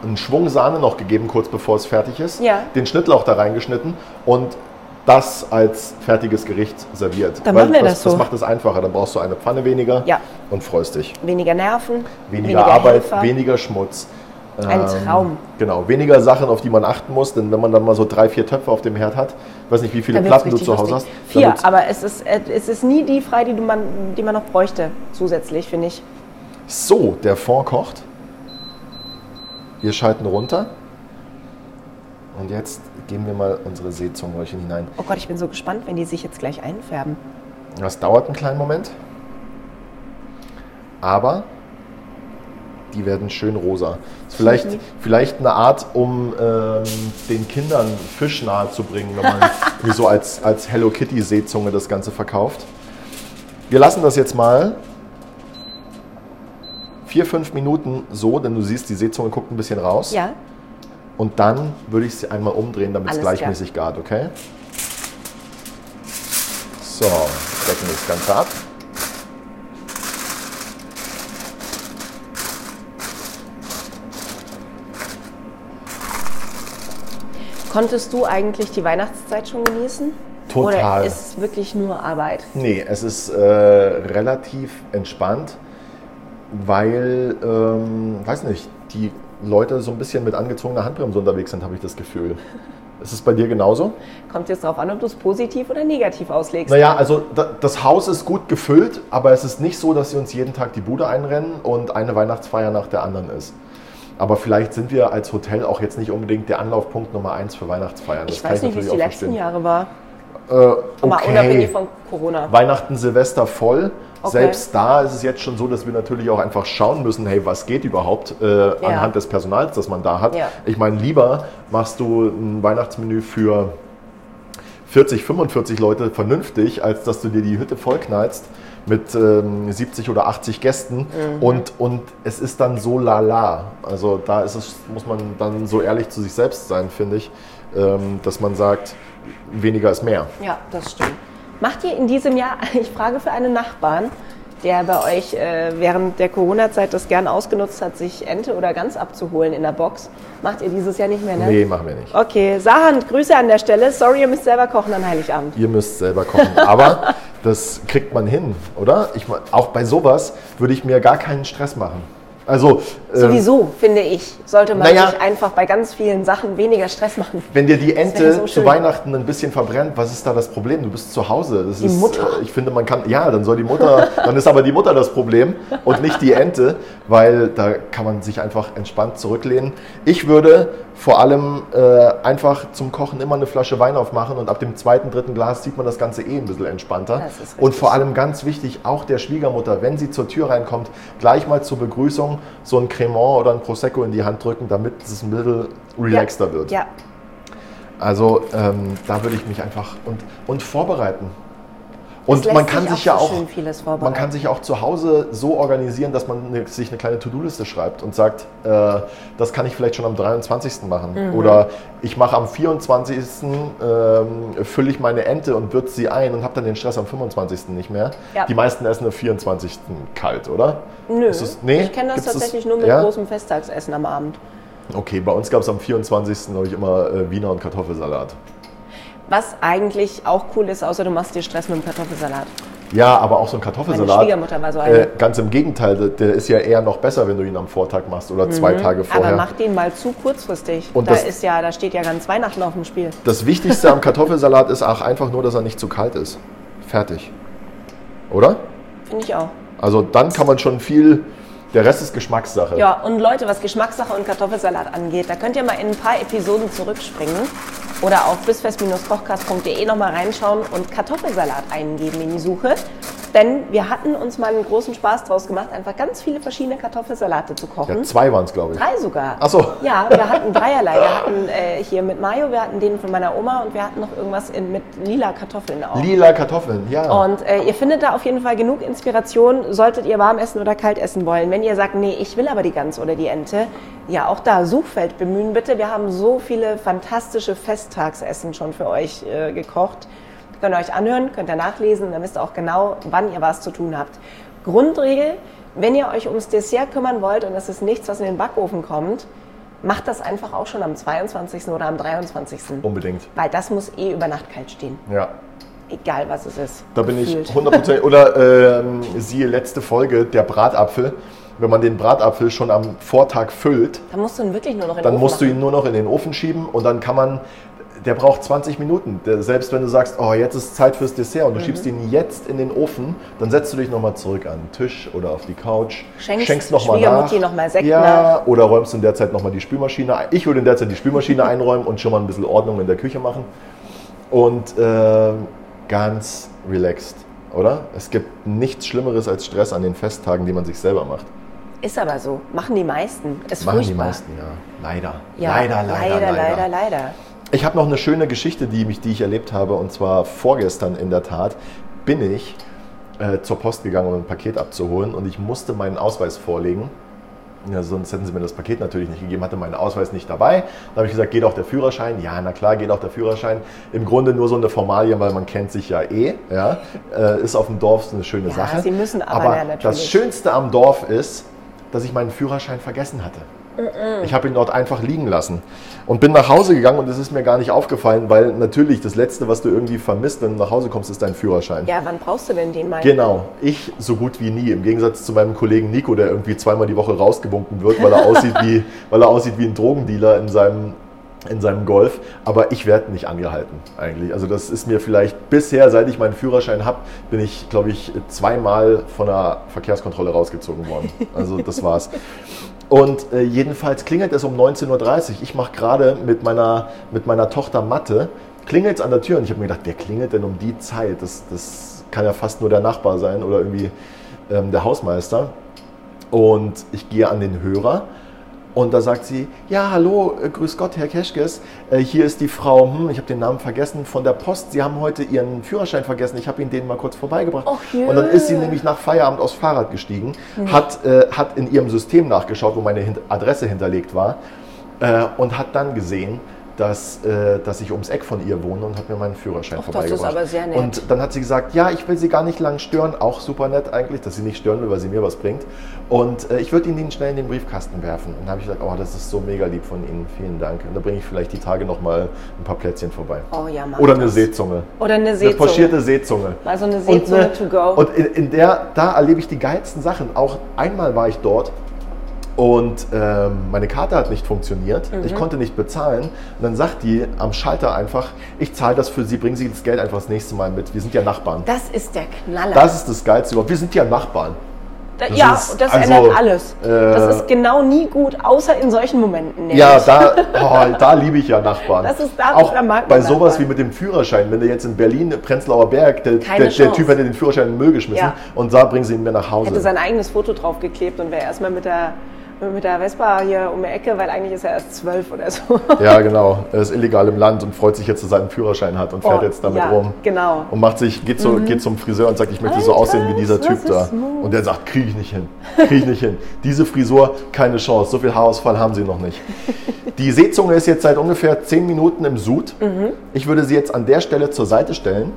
einen Schwung Sahne noch gegeben, kurz bevor es fertig ist, Ja. den Schnittlauch da reingeschnitten und das als fertiges Gericht serviert. Dann machen wir das, das so. Das macht es einfacher. Dann brauchst du eine Pfanne weniger Ja. und freust dich. Weniger Nerven, Weniger, Arbeit, Helfer. weniger Schmutz. Ein Ähm, Traum. Genau, weniger Sachen, auf die man achten muss, denn wenn man dann mal so drei, vier Töpfe auf dem Herd hat, ich weiß nicht, wie viele Platten du zu Hause hast. lustig. Vier, aber es ist, äh, es ist nie die frei, die, man, die man noch bräuchte, zusätzlich, finde ich. So, der Fond kocht. Wir schalten runter. Und jetzt geben wir mal unsere Seezungenröhrchen hinein. Oh Gott, ich bin so gespannt, wenn die sich jetzt gleich einfärben. Das dauert einen kleinen Moment. Aber die werden schön rosa. Ist vielleicht, vielleicht eine Art, um ähm, den Kindern Fisch nahe zu bringen, wenn man [LAUGHS] so als, als Hello Kitty Seezunge das Ganze verkauft. Wir lassen das jetzt mal vier, fünf Minuten so, denn du siehst, die Seezunge guckt ein bisschen raus. Ja, Und dann würde ich sie einmal umdrehen, damit es gleichmäßig gart, okay? So, decken wir das Ganze ab. konntest du eigentlich die Weihnachtszeit schon genießen? Total. Oder ist es wirklich nur Arbeit? Nee, es ist äh, relativ entspannt, weil, ähm, weiß nicht, die Leute so ein bisschen mit angezogener Handbremse unterwegs sind, habe ich das Gefühl. Ist es bei dir genauso? Kommt jetzt darauf an, ob du es positiv oder negativ auslegst. Naja, also da, das Haus ist gut gefüllt, aber es ist nicht so, dass sie uns jeden Tag die Bude einrennen und eine Weihnachtsfeier nach der anderen ist. Aber vielleicht sind wir als Hotel auch jetzt nicht unbedingt der Anlaufpunkt Nummer eins für Weihnachtsfeiern. Das ich kann weiß nicht, wie es die letzten. Jahre war. Äh, Aber okay. unabhängig von Corona. Weihnachten, Silvester voll. Okay. Selbst da ist es jetzt schon so, dass wir natürlich auch einfach schauen müssen, hey, was geht überhaupt äh, anhand des Personals, das man da hat. Ja. Ich meine, lieber machst du ein Weihnachtsmenü für 40, 45 Leute vernünftig, als dass du dir die Hütte vollknallst mit ähm, 70 oder 80 Gästen Mhm. und, und es ist dann so lala. Also da ist es, muss man dann so ehrlich zu sich selbst sein, finde ich, ähm, dass man sagt, weniger ist mehr. Ja, das stimmt. Macht ihr in diesem Jahr, [LAUGHS] ich frage für einen Nachbarn, der bei euch äh, während der Corona-Zeit das gern ausgenutzt hat, sich Ente oder Gans abzuholen in der Box, macht ihr dieses Jahr nicht mehr, ne? Nee, machen wir nicht. Okay, Sahan, Grüße an der Stelle. Sorry, ihr müsst selber kochen an Heiligabend. Ihr müsst selber kochen. Aber [LAUGHS] das kriegt man hin, oder? Ich, auch bei sowas würde ich mir gar keinen Stress machen. Also, ähm, Sowieso, finde ich, sollte man naja. sich einfach bei ganz vielen Sachen weniger Stress machen. wenn dir die Ente so zu. Weihnachten ein bisschen verbrennt, was ist da das Problem? Du bist zu Hause. Das Die ist, Mutter. äh, Ich finde, man kann, ja, dann soll die Mutter, dann ist aber die Mutter das Problem und nicht die Ente, weil da kann man sich einfach entspannt zurücklehnen. Ich würde vor allem äh, einfach zum Kochen immer eine Flasche Wein aufmachen und ab dem zweiten, dritten Glas sieht man das Ganze eh ein bisschen entspannter. Und vor allem ganz wichtig, auch der Schwiegermutter, wenn sie zur Tür reinkommt, gleich mal zur Begrüßung so ein Cremant oder ein Prosecco in die Hand drücken, damit es ein bisschen relaxter wird. Ja, Also ähm, da würde ich mich einfach und, und vorbereiten. Und man kann sich auch ja so auch, vieles man kann sich auch zu Hause so organisieren, dass man eine, sich eine kleine To-Do-Liste schreibt und sagt, äh, das kann ich vielleicht schon am 23. machen. Mhm. Oder ich mache am 24. Ähm, fülle ich meine Ente und würze sie ein und habe dann den Stress am 25. nicht mehr. Ja. Die meisten essen am 24. kalt, oder? nö. Ist es- nee? ich kenne das Gibt's tatsächlich nur mit ja? großem Festtagsessen am Abend. Okay, bei uns gab es am 24. glaube ich immer äh, Wiener und Kartoffelsalat. Was eigentlich auch cool ist, außer du machst dir Stress mit dem Kartoffelsalat. Ja, aber auch so ein Meine Kartoffelsalat. Schwiegermutter war so eine. Äh, ganz im Gegenteil, der- ist ja eher noch besser, wenn du ihn am Vortag machst oder zwei Tage vorher. Mhm. Aber mach den mal zu kurzfristig. Und da das- ist ja, da steht ja ganz Weihnachten auf dem Spiel. das Wichtigste am Kartoffelsalat ist auch einfach nur, dass er nicht zu kalt ist. Fertig. Oder? Finde ich auch. Also dann kann man schon viel. Der Rest ist Geschmackssache. Ja, und Leute, was Geschmackssache und Kartoffelsalat angeht, da könnt ihr mal in ein paar Episoden zurückspringen oder auf bisfest-kochkast.de nochmal reinschauen und Kartoffelsalat eingeben in die Suche. Denn wir hatten uns mal einen großen Spaß draus gemacht, einfach ganz viele verschiedene Kartoffelsalate zu kochen. Ja, zwei waren es, glaube ich. Drei sogar. Ach so. Ja, wir hatten dreierlei. Wir hatten äh, hier mit Mayo, wir hatten den von meiner Oma und wir hatten noch irgendwas in, mit lila Kartoffeln auch. Lila Kartoffeln, ja. Und äh, ihr findet da auf jeden Fall genug Inspiration, solltet ihr warm essen oder kalt essen wollen. Wenn ihr sagt, nee, ich will aber die Gans oder die Ente, ja, auch da Suchfeld bemühen bitte. Wir haben so viele fantastische Festtagsessen schon für euch äh, gekocht. Könnt ihr euch anhören, könnt ihr nachlesen, dann wisst ihr auch genau, wann ihr was zu tun habt. Grundregel, wenn ihr euch ums Dessert kümmern wollt und es ist nichts, was in den Backofen kommt, macht das einfach auch schon am 22. oder am 23. Unbedingt. Weil das muss eh über Nacht kalt stehen. Ja. Egal was es ist. Da bin ich Gefühlt. 100% [LAUGHS] oder ähm, siehe letzte Folge, der Bratapfel. Wenn man den Bratapfel schon am Vortag füllt, Da musst du ihn wirklich nur noch in den dann Ofen musst du machen. ihn nur noch in den Ofen schieben und dann kann man, der braucht 20 Minuten. Der, selbst wenn du sagst, oh, jetzt ist Zeit fürs Dessert Mhm. und du schiebst ihn jetzt in den Ofen, dann setzt du dich nochmal zurück an den Tisch oder auf die Couch, Schenkst noch mal Schwiegermutti nach. noch mal Sekt ja, oder räumst in der Zeit nochmal die Spülmaschine ein. Ich würde in der Zeit die Spülmaschine [LAUGHS] einräumen und schon mal ein bisschen Ordnung in der Küche machen. Und äh, ganz relaxed, oder? Es gibt nichts Schlimmeres als Stress an den Festtagen, die man sich selber macht. Ist aber so. Machen die meisten. Ist Machen furchtbar. die meisten, ja. Leider. Ja, leider, leider, leider, leider, leider. Ich habe noch eine schöne Geschichte, die, mich, die ich erlebt habe, und zwar vorgestern in der Tat bin ich äh, zur Post gegangen, um ein Paket abzuholen und ich musste meinen Ausweis vorlegen. Ja, sonst hätten sie mir das Paket natürlich nicht gegeben, hatte meinen Ausweis nicht dabei. Da habe ich gesagt, geht auch der Führerschein? Ja, na klar, geht auch der Führerschein. Im Grunde nur so eine Formalie, weil man kennt sich ja eh. Ja? Äh, ist auf dem Dorf so eine schöne Ja, Sache. sie müssen aber, aber ja, natürlich. das Schönste am Dorf ist, dass ich meinen Führerschein vergessen hatte. Ich habe ihn dort einfach liegen lassen und bin nach Hause gegangen und es ist mir gar nicht aufgefallen, weil natürlich das Letzte, was du irgendwie vermisst, wenn du nach Hause kommst, ist dein Führerschein. Ja, wann brauchst du denn den mal? Genau, ich so gut wie nie. Im Gegensatz zu meinem Kollegen Nico, der irgendwie zweimal die Woche rausgewunken wird, weil er [LAUGHS] aussieht wie, weil er aussieht wie ein Drogendealer in seinem, in seinem Golf. Aber ich werde nicht angehalten eigentlich. Also das ist mir vielleicht bisher, seit ich meinen Führerschein habe, bin ich, glaube ich, zweimal von der Verkehrskontrolle rausgezogen worden. Also das war's. Und äh, jedenfalls klingelt es um 19.30 Uhr. Ich mache gerade mit meiner, mit meiner Tochter Mathe, klingelt es an der Tür und ich habe mir gedacht, wer klingelt denn um die Zeit? Das, das kann ja fast nur der Nachbar sein oder irgendwie ähm, der Hausmeister. Und ich gehe an den Hörer und da sagt sie, ja, hallo, äh, grüß Gott, Herr Keschkes, äh, hier ist die Frau, hm, ich habe den Namen vergessen, von der Post. Sie haben heute Ihren Führerschein vergessen, ich habe Ihnen den mal kurz vorbeigebracht. Jö. und dann ist sie nämlich nach Feierabend aufs Fahrrad gestiegen, hat, äh, hat in ihrem System nachgeschaut, wo meine Adresse hinterlegt war äh, und hat dann gesehen, dass, äh, dass ich ums Eck von ihr wohne und hat mir meinen Führerschein Och, das ist vorbeigebracht. aber sehr nett. Und dann hat sie gesagt, ja, ich will Sie gar nicht lang stören, auch super nett eigentlich, dass sie nicht stören will, weil sie mir was bringt. Und äh, ich würde Ihnen den schnell in den Briefkasten werfen. Und dann habe ich gesagt, oh, das ist so mega lieb von Ihnen, vielen Dank. Und da bringe ich vielleicht die Tage nochmal ein paar Plätzchen vorbei. Oh ja, mach Oder eine das. Seezunge. Oder eine Eine Seezunge. pochierte Seezunge. Mal so eine Seezunge ne- to go. und in, in der, da erlebe ich die geilsten Sachen. Auch einmal war ich dort Und ähm, meine Karte hat nicht funktioniert. Mhm. Ich konnte nicht bezahlen. Und dann sagt die am Schalter einfach, ich zahle das für Sie, bringen Sie das Geld einfach das nächste Mal mit. Wir sind ja Nachbarn. Das ist der Knaller. Das ist das Geilste überhaupt. Wir sind ja Nachbarn. Da- das ja, ist- das also, ändert alles. äh, das ist genau nie gut, außer in solchen Momenten. nämlich. Ja, da, [LAUGHS] oh, da liebe ich ja Nachbarn. Das ist da- auch da mag bei sowas Nachbarn. wie mit dem Führerschein. Wenn du jetzt in Berlin, Prenzlauer Berg, der, der, der. Typ hätte den Führerschein in den Müll geschmissen Ja. und da bringen sie ihn mir nach Hause. hätte sein eigenes Foto draufgeklebt und wäre erstmal mit der, mit der Vespa hier um die Ecke, weil eigentlich ist er erst zwölf oder so. [LAUGHS] Ja, genau. Er ist illegal im Land und freut sich jetzt, dass er seinen Führerschein hat und fährt Oh, jetzt damit ja, rum. genau. Und macht sich, geht, so, geht zum Friseur und sagt, ich möchte so Alter, aussehen wie dieser Typ da. smooth. Und der sagt, kriege ich nicht hin. Kriege ich nicht hin. Diese Frisur, keine Chance. So viel Haarausfall haben sie noch nicht. [LAUGHS] Die Seezunge ist jetzt seit ungefähr 10 Minuten im Sud. Mhm. Ich würde sie jetzt an der Stelle zur Seite stellen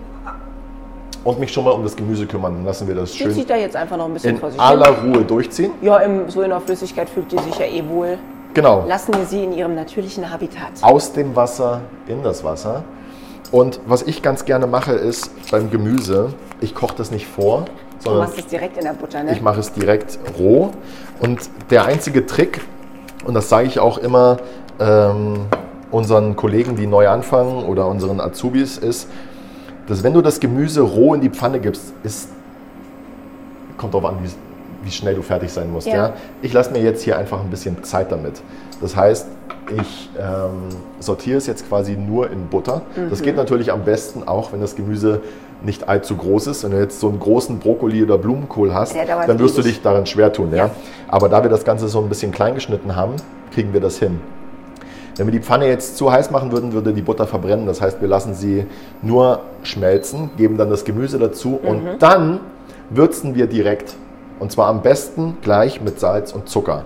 und mich schon mal um das Gemüse kümmern. Dann lassen wir das Die schön zieht da jetzt einfach noch ein bisschen in vor sich aller hin. Ruhe durchziehen. Ja, im, so in der Flüssigkeit fühlt die sich ja eh wohl. Genau. Lassen wir sie in ihrem natürlichen Habitat. aus dem Wasser in das Wasser. Und was ich ganz gerne mache, ist beim Gemüse, ich koche das nicht vor, Du sondern machst es direkt in der Butter, ne? ich mache es direkt roh. Und der einzige Trick, und das sage ich auch immer ähm, unseren Kollegen, die neu anfangen oder unseren Azubis, ist, dass wenn du das Gemüse roh in die Pfanne gibst, ist, kommt darauf an, wie, wie schnell du fertig sein musst. Ja. Ja. Ich lasse mir jetzt hier einfach ein bisschen Zeit damit. Das heißt, ich ähm, sortiere es jetzt quasi nur in Butter. Mhm. Das geht natürlich am besten auch, wenn das Gemüse nicht allzu groß ist. Wenn du jetzt so einen großen Brokkoli oder Blumenkohl hast, dann wirst du dich daran schwer tun. Ja? Ja. Aber da wir das Ganze so ein bisschen klein geschnitten haben, kriegen wir das hin. Wenn wir die Pfanne jetzt zu heiß machen würden, würde die Butter verbrennen. Das heißt, wir lassen sie nur schmelzen, geben dann das Gemüse dazu Mhm. und dann würzen wir direkt. Und zwar am besten gleich mit Salz und Zucker.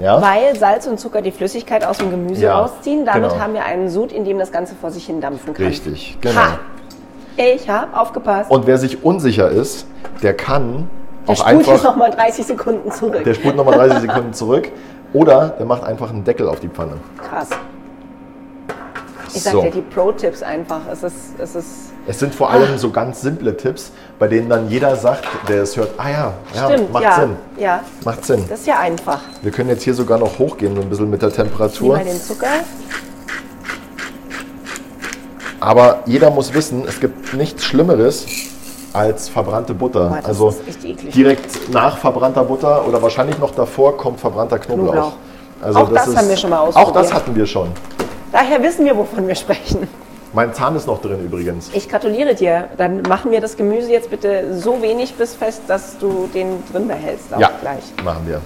Ja? Weil Salz und Zucker die Flüssigkeit aus dem Gemüse Ja, rausziehen. Damit genau. haben wir einen Sud, in dem das Ganze vor sich hin dampfen kann. Richtig, genau. Ha! Ich habe aufgepasst. Und wer sich unsicher ist, der kann der auch spult jetzt einfach, nochmal 30 Sekunden zurück. der spult nochmal 30 Sekunden zurück oder der macht einfach einen Deckel auf die Pfanne. Krass. Ich sag So. dir die Pro-Tipps einfach. Es ist, es ist Es sind vor allem so ganz simple Tipps, bei denen dann jeder sagt, der es hört, ah ja, ja stimmt, macht ja, Sinn. ja. Macht Sinn. Das ist ja einfach. Wir können jetzt hier sogar noch hochgehen, so ein bisschen mit der Temperatur. bei den Zucker. Aber jeder muss wissen, es gibt nichts Schlimmeres als verbrannte Butter. Boah, das also direkt nach verbrannter Butter oder wahrscheinlich noch davor kommt verbrannter Knoblauch. Knoblauch. Also Auch das haben wir schon mal Auch das ausprobiert. hatten wir schon. Daher wissen wir, wovon wir sprechen. Mein Zahn ist noch drin übrigens. Ich gratuliere dir. Dann machen wir das Gemüse jetzt bitte so wenig bis fest, dass du den drin behältst. Auch ja, gleich. machen wir.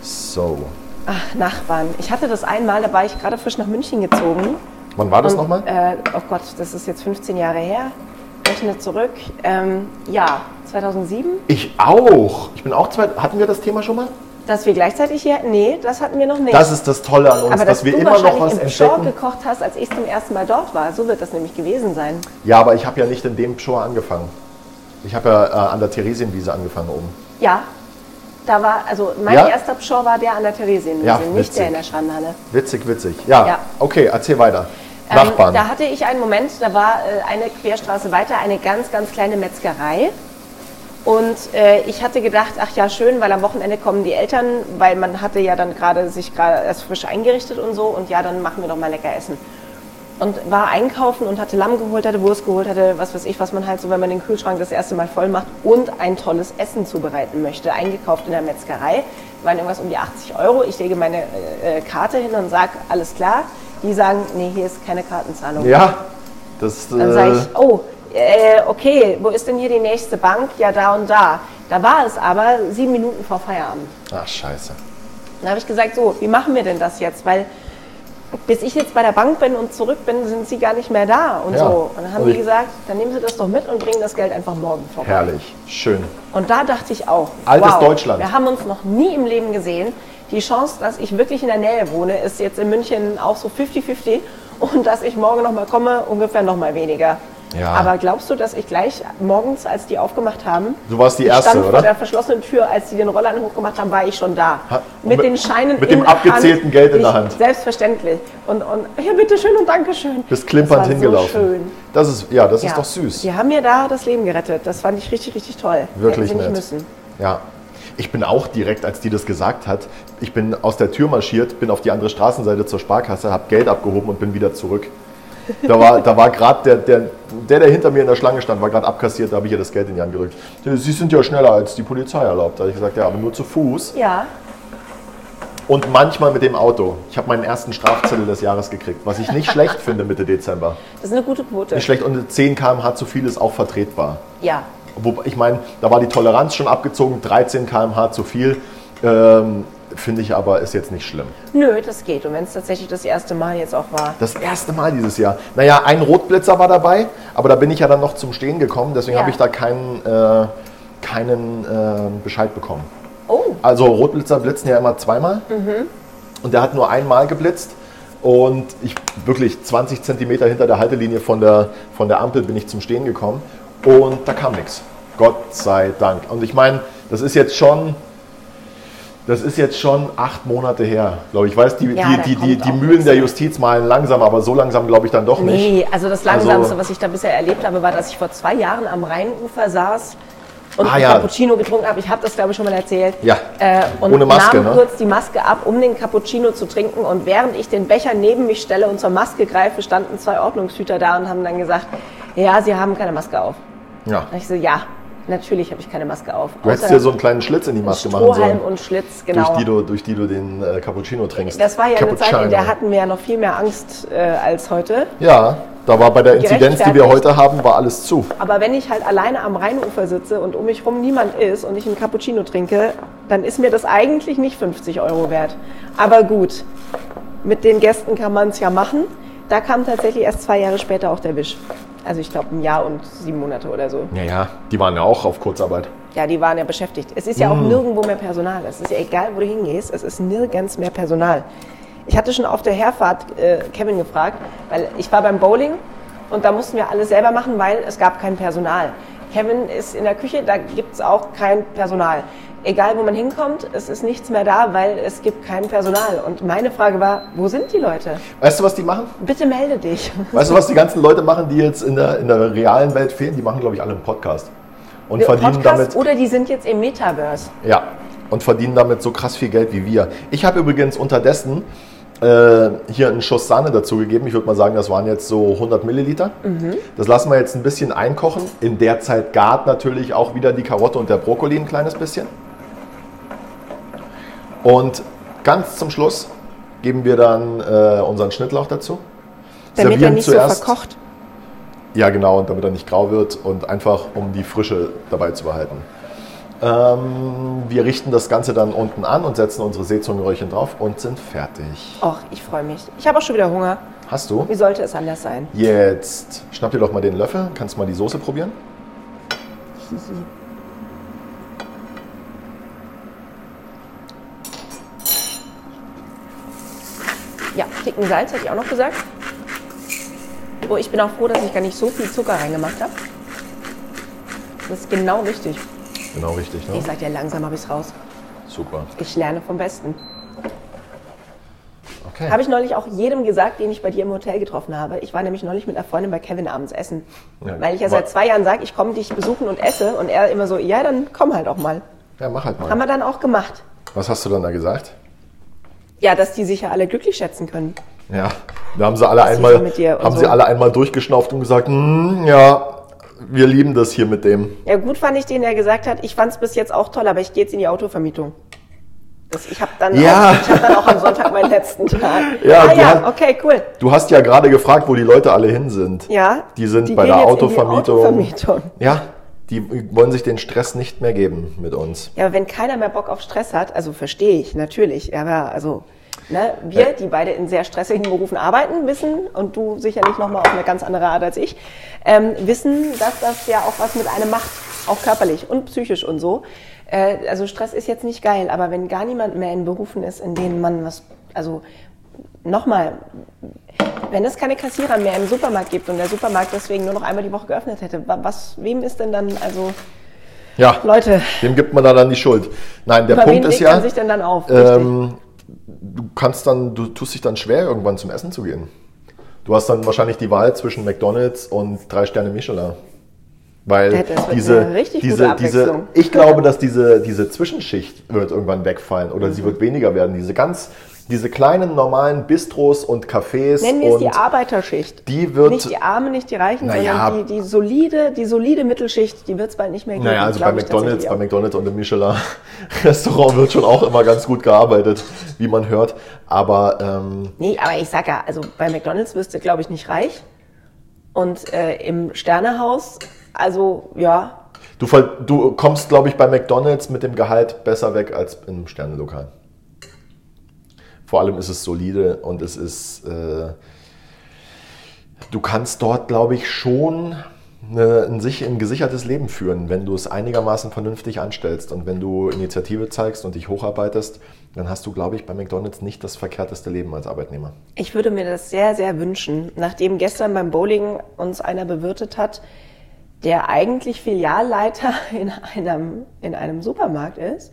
So. Ach, Nachbarn. Ich hatte das einmal, da war ich gerade frisch nach München gezogen. Wann war das nochmal? Äh, oh Gott, das ist jetzt 15 Jahre her. Rechne zurück. Ähm, ja, 2007. Ich auch. Ich bin auch zwei. Hatten wir das Thema schon mal? Dass wir gleichzeitig hier. Nee, das hatten wir noch nicht. Das ist das Tolle an uns, Aber dass dass wir immer noch was im entdecken. gekocht hast, als ich zum ersten Mal dort war. So wird das nämlich gewesen sein. Ja, aber ich habe ja nicht in dem Show angefangen. Ich habe ja äh, an der Theresienwiese angefangen oben. Ja, da war, also mein Ja? erster Pschorr war der an der Theresienwiese, Ja, nicht witzig. der in der Schrannhalle. Witzig, witzig. Ja, Ja. okay, erzähl weiter. Ähm, Nachbarn. da hatte ich einen Moment, da war äh, eine Querstraße weiter eine ganz, ganz kleine Metzgerei. Und äh, ich hatte gedacht, ach ja, schön, weil am Wochenende kommen die Eltern, weil man hatte ja dann gerade sich gerade erst frisch eingerichtet und so. Und ja, dann machen wir doch mal lecker essen. Und war einkaufen und hatte Lamm geholt, hatte Wurst geholt, hatte was weiß ich, was man halt so, wenn man den Kühlschrank das erste Mal voll macht und ein tolles Essen zubereiten möchte. Eingekauft in der Metzgerei, waren irgendwas um die 80 Euro. Ich lege meine äh, äh, Karte hin und sage, alles klar. Die sagen, nee, hier ist keine Kartenzahlung. ja, das. Dann äh, sage ich, oh, äh, okay, wo ist denn hier die nächste Bank? Ja, da und da. Da war es aber sieben Minuten vor Feierabend. Ach, scheiße. Dann habe ich gesagt, so, wie machen wir denn das jetzt? Weil bis ich jetzt bei der Bank bin und zurück bin, sind sie gar nicht mehr da und Ja. so. Und dann haben Und die gesagt, dann nehmen Sie das doch mit und bringen das Geld einfach morgen vorbei. Herrlich, schön. Und da dachte ich auch, Altes wow, Deutschland. wir haben uns noch nie im Leben gesehen. Die Chance, dass ich wirklich in der Nähe wohne, ist jetzt in München auch so 50-50 und dass ich morgen noch mal komme, ungefähr noch mal weniger. Ja. Aber glaubst du, dass ich gleich morgens, als die aufgemacht haben, Du warst die Erste, stand oder? vor der verschlossenen Tür, als die den Roller hochgemacht haben, war ich schon da. Ha- mit, mit- den Scheinen mit dem in der abgezählten Hand. Geld in der Ich- Hand. Selbstverständlich. Und, und ja, bitteschön und Dankeschön. Bist klimpernd hingelaufen. So schön. Das ist, ja, das Ja. ist doch süß. Die haben mir da das Leben gerettet. Das fand ich richtig, richtig toll. Wirklich Hätten sie nicht nett. müssen. Ja. Ich bin auch direkt, als die das gesagt hat, ich bin aus der Tür marschiert, bin auf die andere Straßenseite zur Sparkasse, habe Geld abgehoben und bin wieder zurück. Da war, da war gerade der, der, der, der hinter mir in der Schlange stand, war gerade abkassiert, da habe ich ihr das Geld in die Hand gerückt. Sie sind ja schneller als die Polizei erlaubt. Da habe ich gesagt, ja, aber nur zu Fuß Ja. und manchmal mit dem Auto. Ich habe meinen ersten Strafzettel des Jahres gekriegt, was ich nicht schlecht finde Mitte Dezember. Das ist eine gute Quote. Nicht schlecht und 10 km/h zu viel ist auch vertretbar. Ja. Wobei, ich meine, da war die Toleranz schon abgezogen, 13 km/h zu viel. Ähm, Finde ich aber, ist jetzt nicht schlimm. Nö, das geht. Und wenn es tatsächlich das erste Mal jetzt auch war. Das erste Mal dieses Jahr. Naja, ein Rotblitzer war dabei, aber da bin ich ja dann noch zum Stehen gekommen, deswegen Ja. habe ich da keinen, äh, keinen äh, Bescheid bekommen. Oh, Also Rotblitzer blitzen ja immer zweimal und der hat nur einmal geblitzt und ich wirklich 20 Zentimeter hinter der Haltelinie von der, von der Ampel bin ich zum Stehen gekommen und da kam nichts. Gott sei Dank. Und ich meine, das ist jetzt schon, das ist jetzt schon acht Monate her, glaube ich. Ich weiß, die, Ja, die, die, die, Mühlen der. Justiz malen langsam, aber so langsam glaube ich dann doch nicht. nee, also das Langsamste, Also- was ich da bisher erlebt habe, war, dass ich vor zwei Jahren am Rheinufer saß und Ah, einen ja. Cappuccino getrunken habe. Ich habe das, glaube ich, schon mal erzählt. Ja. Äh, und Ohne Maske, nahm ne? kurz die Maske ab, um den Cappuccino zu trinken. Und während ich den Becher neben mich stelle und zur Maske greife, standen zwei Ordnungshüter da und haben dann gesagt, ja, Sie haben keine Maske auf. Ja. Und ich so, ja, natürlich habe ich keine Maske auf. Du hättest dir so einen kleinen Schlitz in die Maske machen Strohhalm sollen, und Schlitz, genau. durch, die du, durch die du den äh, Cappuccino trinkst. das war ja eine Zeit, in der hatten wir ja noch viel mehr Angst äh, als heute. Ja, da war bei der Inzidenz, die wir heute haben, war alles zu. Aber wenn ich halt alleine am Rheinufer sitze und um mich rum niemand ist und ich einen Cappuccino trinke, dann ist mir das eigentlich nicht 50 Euro wert. Aber gut, mit den Gästen kann man es ja machen. Da kam tatsächlich erst zwei Jahre später auch der Wisch. Also ich glaube ein Jahr und sieben Monate oder so. Ja, ja, die waren ja auch auf Kurzarbeit. Ja, die waren ja beschäftigt. Es ist ja auch nirgendwo mehr Personal. Es ist ja egal, wo du hingehst, es ist nirgends mehr Personal. Ich hatte schon auf der Herfahrt äh, Kevin gefragt, weil ich war beim Bowling und da mussten wir alles selber machen, weil es gab kein Personal. Kevin ist in der Küche, da gibt es auch kein Personal. Egal, wo man hinkommt, es ist nichts mehr da, weil es gibt kein Personal. Und meine Frage war, wo sind die Leute? Weißt du, was die machen? Bitte melde dich. Weißt du, was die ganzen Leute machen, die jetzt in der, in der realen Welt fehlen? Die machen, glaube ich, alle einen Podcast. Und verdienen Podcast damit. oder die sind jetzt im Metaverse. Ja, und verdienen damit so krass viel Geld wie wir. Ich habe übrigens unterdessen äh, hier einen Schuss Sahne dazugegeben. Ich würde mal sagen, das waren jetzt so 100 Milliliter. Das lassen wir jetzt ein bisschen einkochen. In der Zeit gart natürlich auch wieder die Karotte und der Brokkoli ein kleines bisschen. Und ganz zum Schluss geben wir dann äh, unseren Schnittlauch dazu. Damit er Servieren nicht zuerst- so verkocht. ja, genau, und damit er nicht grau wird und einfach um die Frische dabei zu behalten. Ähm, wir richten das Ganze dann unten an und setzen unsere Seezungenröhrchen drauf und sind fertig. Och, ich freue mich. Ich habe auch schon wieder Hunger. Hast du? Wie sollte es anders sein? Jetzt schnapp dir doch mal den Löffel, kannst mal die Soße probieren. [LAUGHS] Ja, Ticken Salz hätte ich auch noch gesagt. Oh, ich bin auch froh, dass ich gar nicht so viel Zucker reingemacht habe. Das ist genau richtig. Genau richtig, ne? Ich sag dir, langsam habe ich es raus. Super. Ich lerne vom Besten. Okay. Habe ich neulich auch jedem gesagt, den ich bei dir im Hotel getroffen habe. Ich war nämlich neulich mit einer Freundin bei Kevin abends essen. Ja, Weil ich ja seit zwei Jahren sage, ich komme dich besuchen und esse. Und er immer so, ja, dann komm halt auch mal. Ja, mach halt Haben mal. wir dann auch gemacht. Was hast du dann da gesagt? Ja, dass die sich ja alle glücklich schätzen können. Ja, da haben sie alle ist einmal, haben so? sie alle einmal durchgeschnauft und gesagt, "Hm, ja, wir lieben das hier mit dem. Ja, gut fand ich den, der gesagt hat, ich fand es bis jetzt auch toll, aber ich gehe jetzt in die Autovermietung. Das, ich habe dann, Ja. auch- ich hab dann auch am Sonntag meinen letzten Tag. [LAUGHS] Ja, ah, ja, hat- okay, cool. Du hast ja gerade gefragt, wo die Leute alle hin sind. Ja, Die sind die bei der Autovermietung. Autovermietung. Ja, die wollen sich den Stress nicht mehr geben mit uns. Ja, aber wenn keiner mehr Bock auf Stress hat, also verstehe ich natürlich, aber also ne, wir, die beide in sehr stressigen Berufen arbeiten, wissen und du sicherlich noch mal auf eine ganz andere Art als ich, ähm, wissen, dass das ja auch was mit einem macht, auch körperlich und psychisch und so. Äh, also Stress ist jetzt nicht geil, aber wenn gar niemand mehr in Berufen ist, in denen man was, also nochmal, wenn es keine Kassierer mehr im Supermarkt gibt und der Supermarkt deswegen nur noch einmal die Woche geöffnet hätte, wa- was, wem ist denn dann, also Ja, Leute, dem gibt man da dann die Schuld. Nein, der über Punkt ist ja, man sich denn dann auf? Ähm, du kannst dann, du tust dich dann schwer, irgendwann zum Essen zu gehen. Du hast dann wahrscheinlich die Wahl zwischen McDonalds und drei Sterne Michelin. Weil Ja, diese, diese, diese, ich glaube, dass diese, diese Zwischenschicht wird irgendwann wegfallen oder Mhm. sie wird weniger werden. Diese ganz, diese kleinen normalen Bistros und Cafés Nennen wir es die Arbeiterschicht. die wird, Nicht die Armen, nicht die Reichen, Naja. sondern die, die solide, die solide Mittelschicht, die wird es bald nicht mehr geben. naja, also bei McDonalds, bei McDonalds und im Michelin-Restaurant [LAUGHS] wird schon auch immer ganz gut gearbeitet, wie man hört. Aber ähm. Nee, aber ich sag ja, also bei McDonalds wirst du, glaube ich, nicht reich. Und äh, im Sternehaus, also ja, du, du kommst, glaube ich, bei McDonalds mit dem Gehalt besser weg als im Sternenlokal. Vor allem ist es solide und es ist, äh, du kannst dort, glaube ich, schon eine, ein, sich- ein gesichertes Leben führen, wenn du es einigermaßen vernünftig anstellst und wenn du Initiative zeigst und dich hocharbeitest, dann hast du, glaube ich, bei McDonalds nicht das verkehrteste Leben als Arbeitnehmer. Ich würde mir das sehr, sehr wünschen. Nachdem gestern beim Bowling uns einer bewirtet hat, der eigentlich Filialleiter [LAUGHS] in einem, in einem Supermarkt ist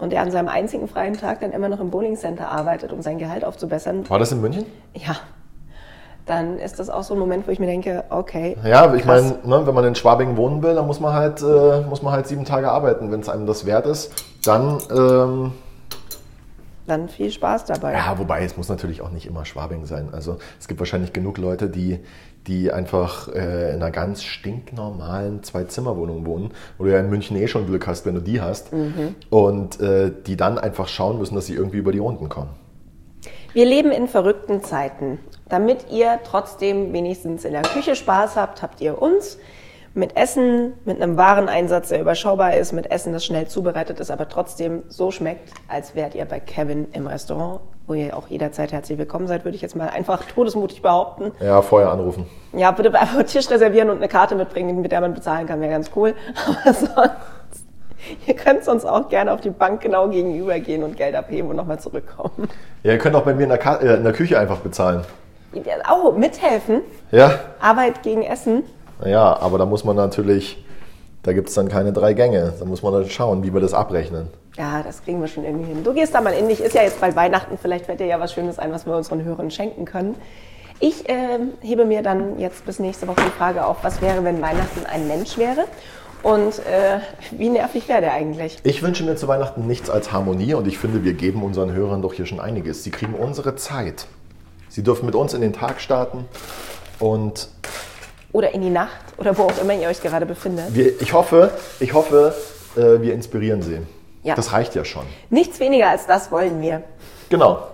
und der an seinem einzigen freien Tag dann immer noch im Bowlingcenter arbeitet, um sein Gehalt aufzubessern, War das in München? ja, dann ist das auch so ein Moment, wo ich mir denke, okay. Ja, ich meine, ne, wenn man in Schwabing wohnen will, dann muss man halt, äh, muss man halt sieben Tage arbeiten. Wenn es einem das wert ist, dann, ähm, Dann viel Spaß dabei. ja, wobei es muss natürlich auch nicht immer Schwabing sein. Also es gibt wahrscheinlich genug Leute, die, die einfach äh, in einer ganz stinknormalen Zwei-Zimmer-Wohnung wohnen, wo du ja in München eh schon Glück hast, wenn du die hast. Und äh, die dann einfach schauen müssen, dass sie irgendwie über die Runden kommen. Wir leben in verrückten Zeiten. Damit ihr trotzdem wenigstens in der Küche Spaß habt, habt ihr uns mit Essen, mit einem Wareneinsatz, der überschaubar ist, mit Essen, das schnell zubereitet ist, aber trotzdem so schmeckt, als wärt ihr bei Kevin im Restaurant, wo ihr auch jederzeit herzlich willkommen seid, würde ich jetzt mal einfach todesmutig behaupten. Ja, vorher anrufen. Ja, bitte einfach Tisch reservieren und eine Karte mitbringen, mit der man bezahlen kann, wäre ganz cool. [LAUGHS] Aber sonst, ihr könnt sonst auch gerne auf die Bank genau gegenüber gehen und Geld abheben und nochmal zurückkommen. Ja, ihr könnt auch bei mir in der, Ka äh, in der Küche einfach bezahlen. Oh, mithelfen. Ja, Arbeit gegen Essen. Ja, aber da muss man natürlich, da gibt es dann keine drei Gänge. Da muss man dann schauen, wie wir das abrechnen. Ja, das kriegen wir schon irgendwie hin. Du gehst da mal in dich. Ist ja jetzt bald Weihnachten. Vielleicht fällt dir ja was Schönes ein, was wir unseren Hörern schenken können. Ich ähm, hebe mir dann jetzt bis nächste Woche die Frage auf, was wäre, wenn Weihnachten ein Mensch wäre? Und äh, wie nervig wäre der eigentlich? Ich wünsche mir zu Weihnachten nichts als Harmonie und ich finde, wir geben unseren Hörern doch hier schon einiges. Sie kriegen unsere Zeit. Sie dürfen mit uns in den Tag starten und Oder in die Nacht oder wo auch immer ihr euch gerade befindet. wir, ich hoffe, ich hoffe, äh, wir inspirieren sie. Ja. Das reicht ja schon. Nichts weniger als das wollen wir. Genau.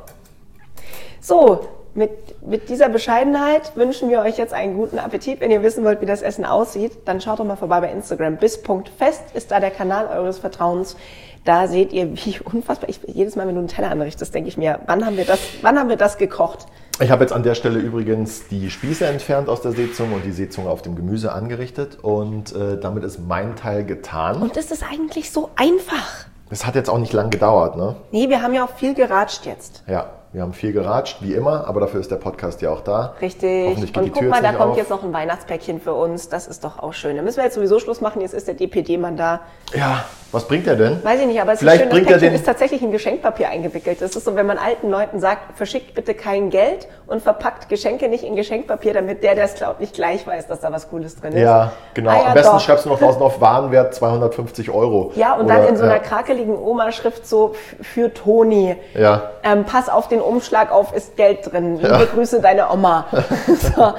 So, mit, mit dieser Bescheidenheit wünschen wir euch jetzt einen guten Appetit. Wenn ihr wissen wollt, wie das Essen aussieht, dann schaut doch mal vorbei bei Instagram. Bis.fest ist da der Kanal eures Vertrauens. Da seht ihr, wie [LAUGHS] unfassbar. Ich, jedes Mal, wenn du einen Teller anrichtest, denke ich mir, wann haben wir das, wann haben wir das gekocht? Ich habe jetzt an der Stelle übrigens die Spieße entfernt aus der Seezunge und die Seezunge auf dem Gemüse angerichtet und äh, damit ist mein Teil getan. Und das ist eigentlich so einfach. Das hat jetzt auch nicht lang gedauert, ne? Nee, wir haben ja auch viel geratscht jetzt. Ja, wir haben viel geratscht, wie immer, aber dafür ist der Podcast ja auch da. Richtig. Hoffentlich geht Und die guck Tür mal, da kommt auf. jetzt noch ein Weihnachtspäckchen für uns. Das ist doch auch schön. Da müssen wir jetzt sowieso Schluss machen. Jetzt ist der DPD-Mann da. Ja, was bringt der denn? Weiß ich nicht, aber es Vielleicht ist schön, bringt er Päckchen ist tatsächlich in Geschenkpapier eingewickelt. Das ist so, wenn man alten Leuten sagt, verschickt bitte kein Geld und verpackt Geschenke nicht in Geschenkpapier, damit der, der es klaut, nicht gleich weiß, dass da was Cooles drin ist. Ja, genau. Ah, ja, Am besten doch. schreibst du noch draußen auf Warenwert 250 Euro. Ja, und Oder, dann in so einer ja, krakeligen Oma-Schrift so für Toni. Ja. Ähm, pass auf den Umschlag auf, ist Geld drin. Liebe Grüße, deine Oma. [LAUGHS] so,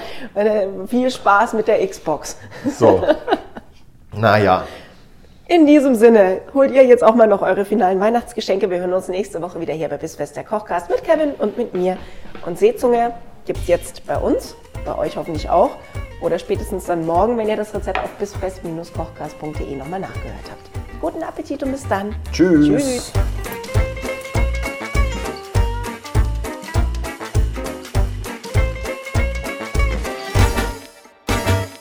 viel Spaß mit der Xbox. So. naja. In diesem Sinne, holt ihr jetzt auch mal noch eure finalen Weihnachtsgeschenke. Wir hören uns nächste Woche wieder hier bei Bissfest der Kochcast mit Kevin und mit mir. Und Seezunge gibt's jetzt bei uns, bei euch hoffentlich auch. Oder spätestens dann morgen, wenn ihr das Rezept auf bissfest-kochcast.de nochmal nachgehört habt. Guten Appetit und bis dann. Tschüss. Tschüss.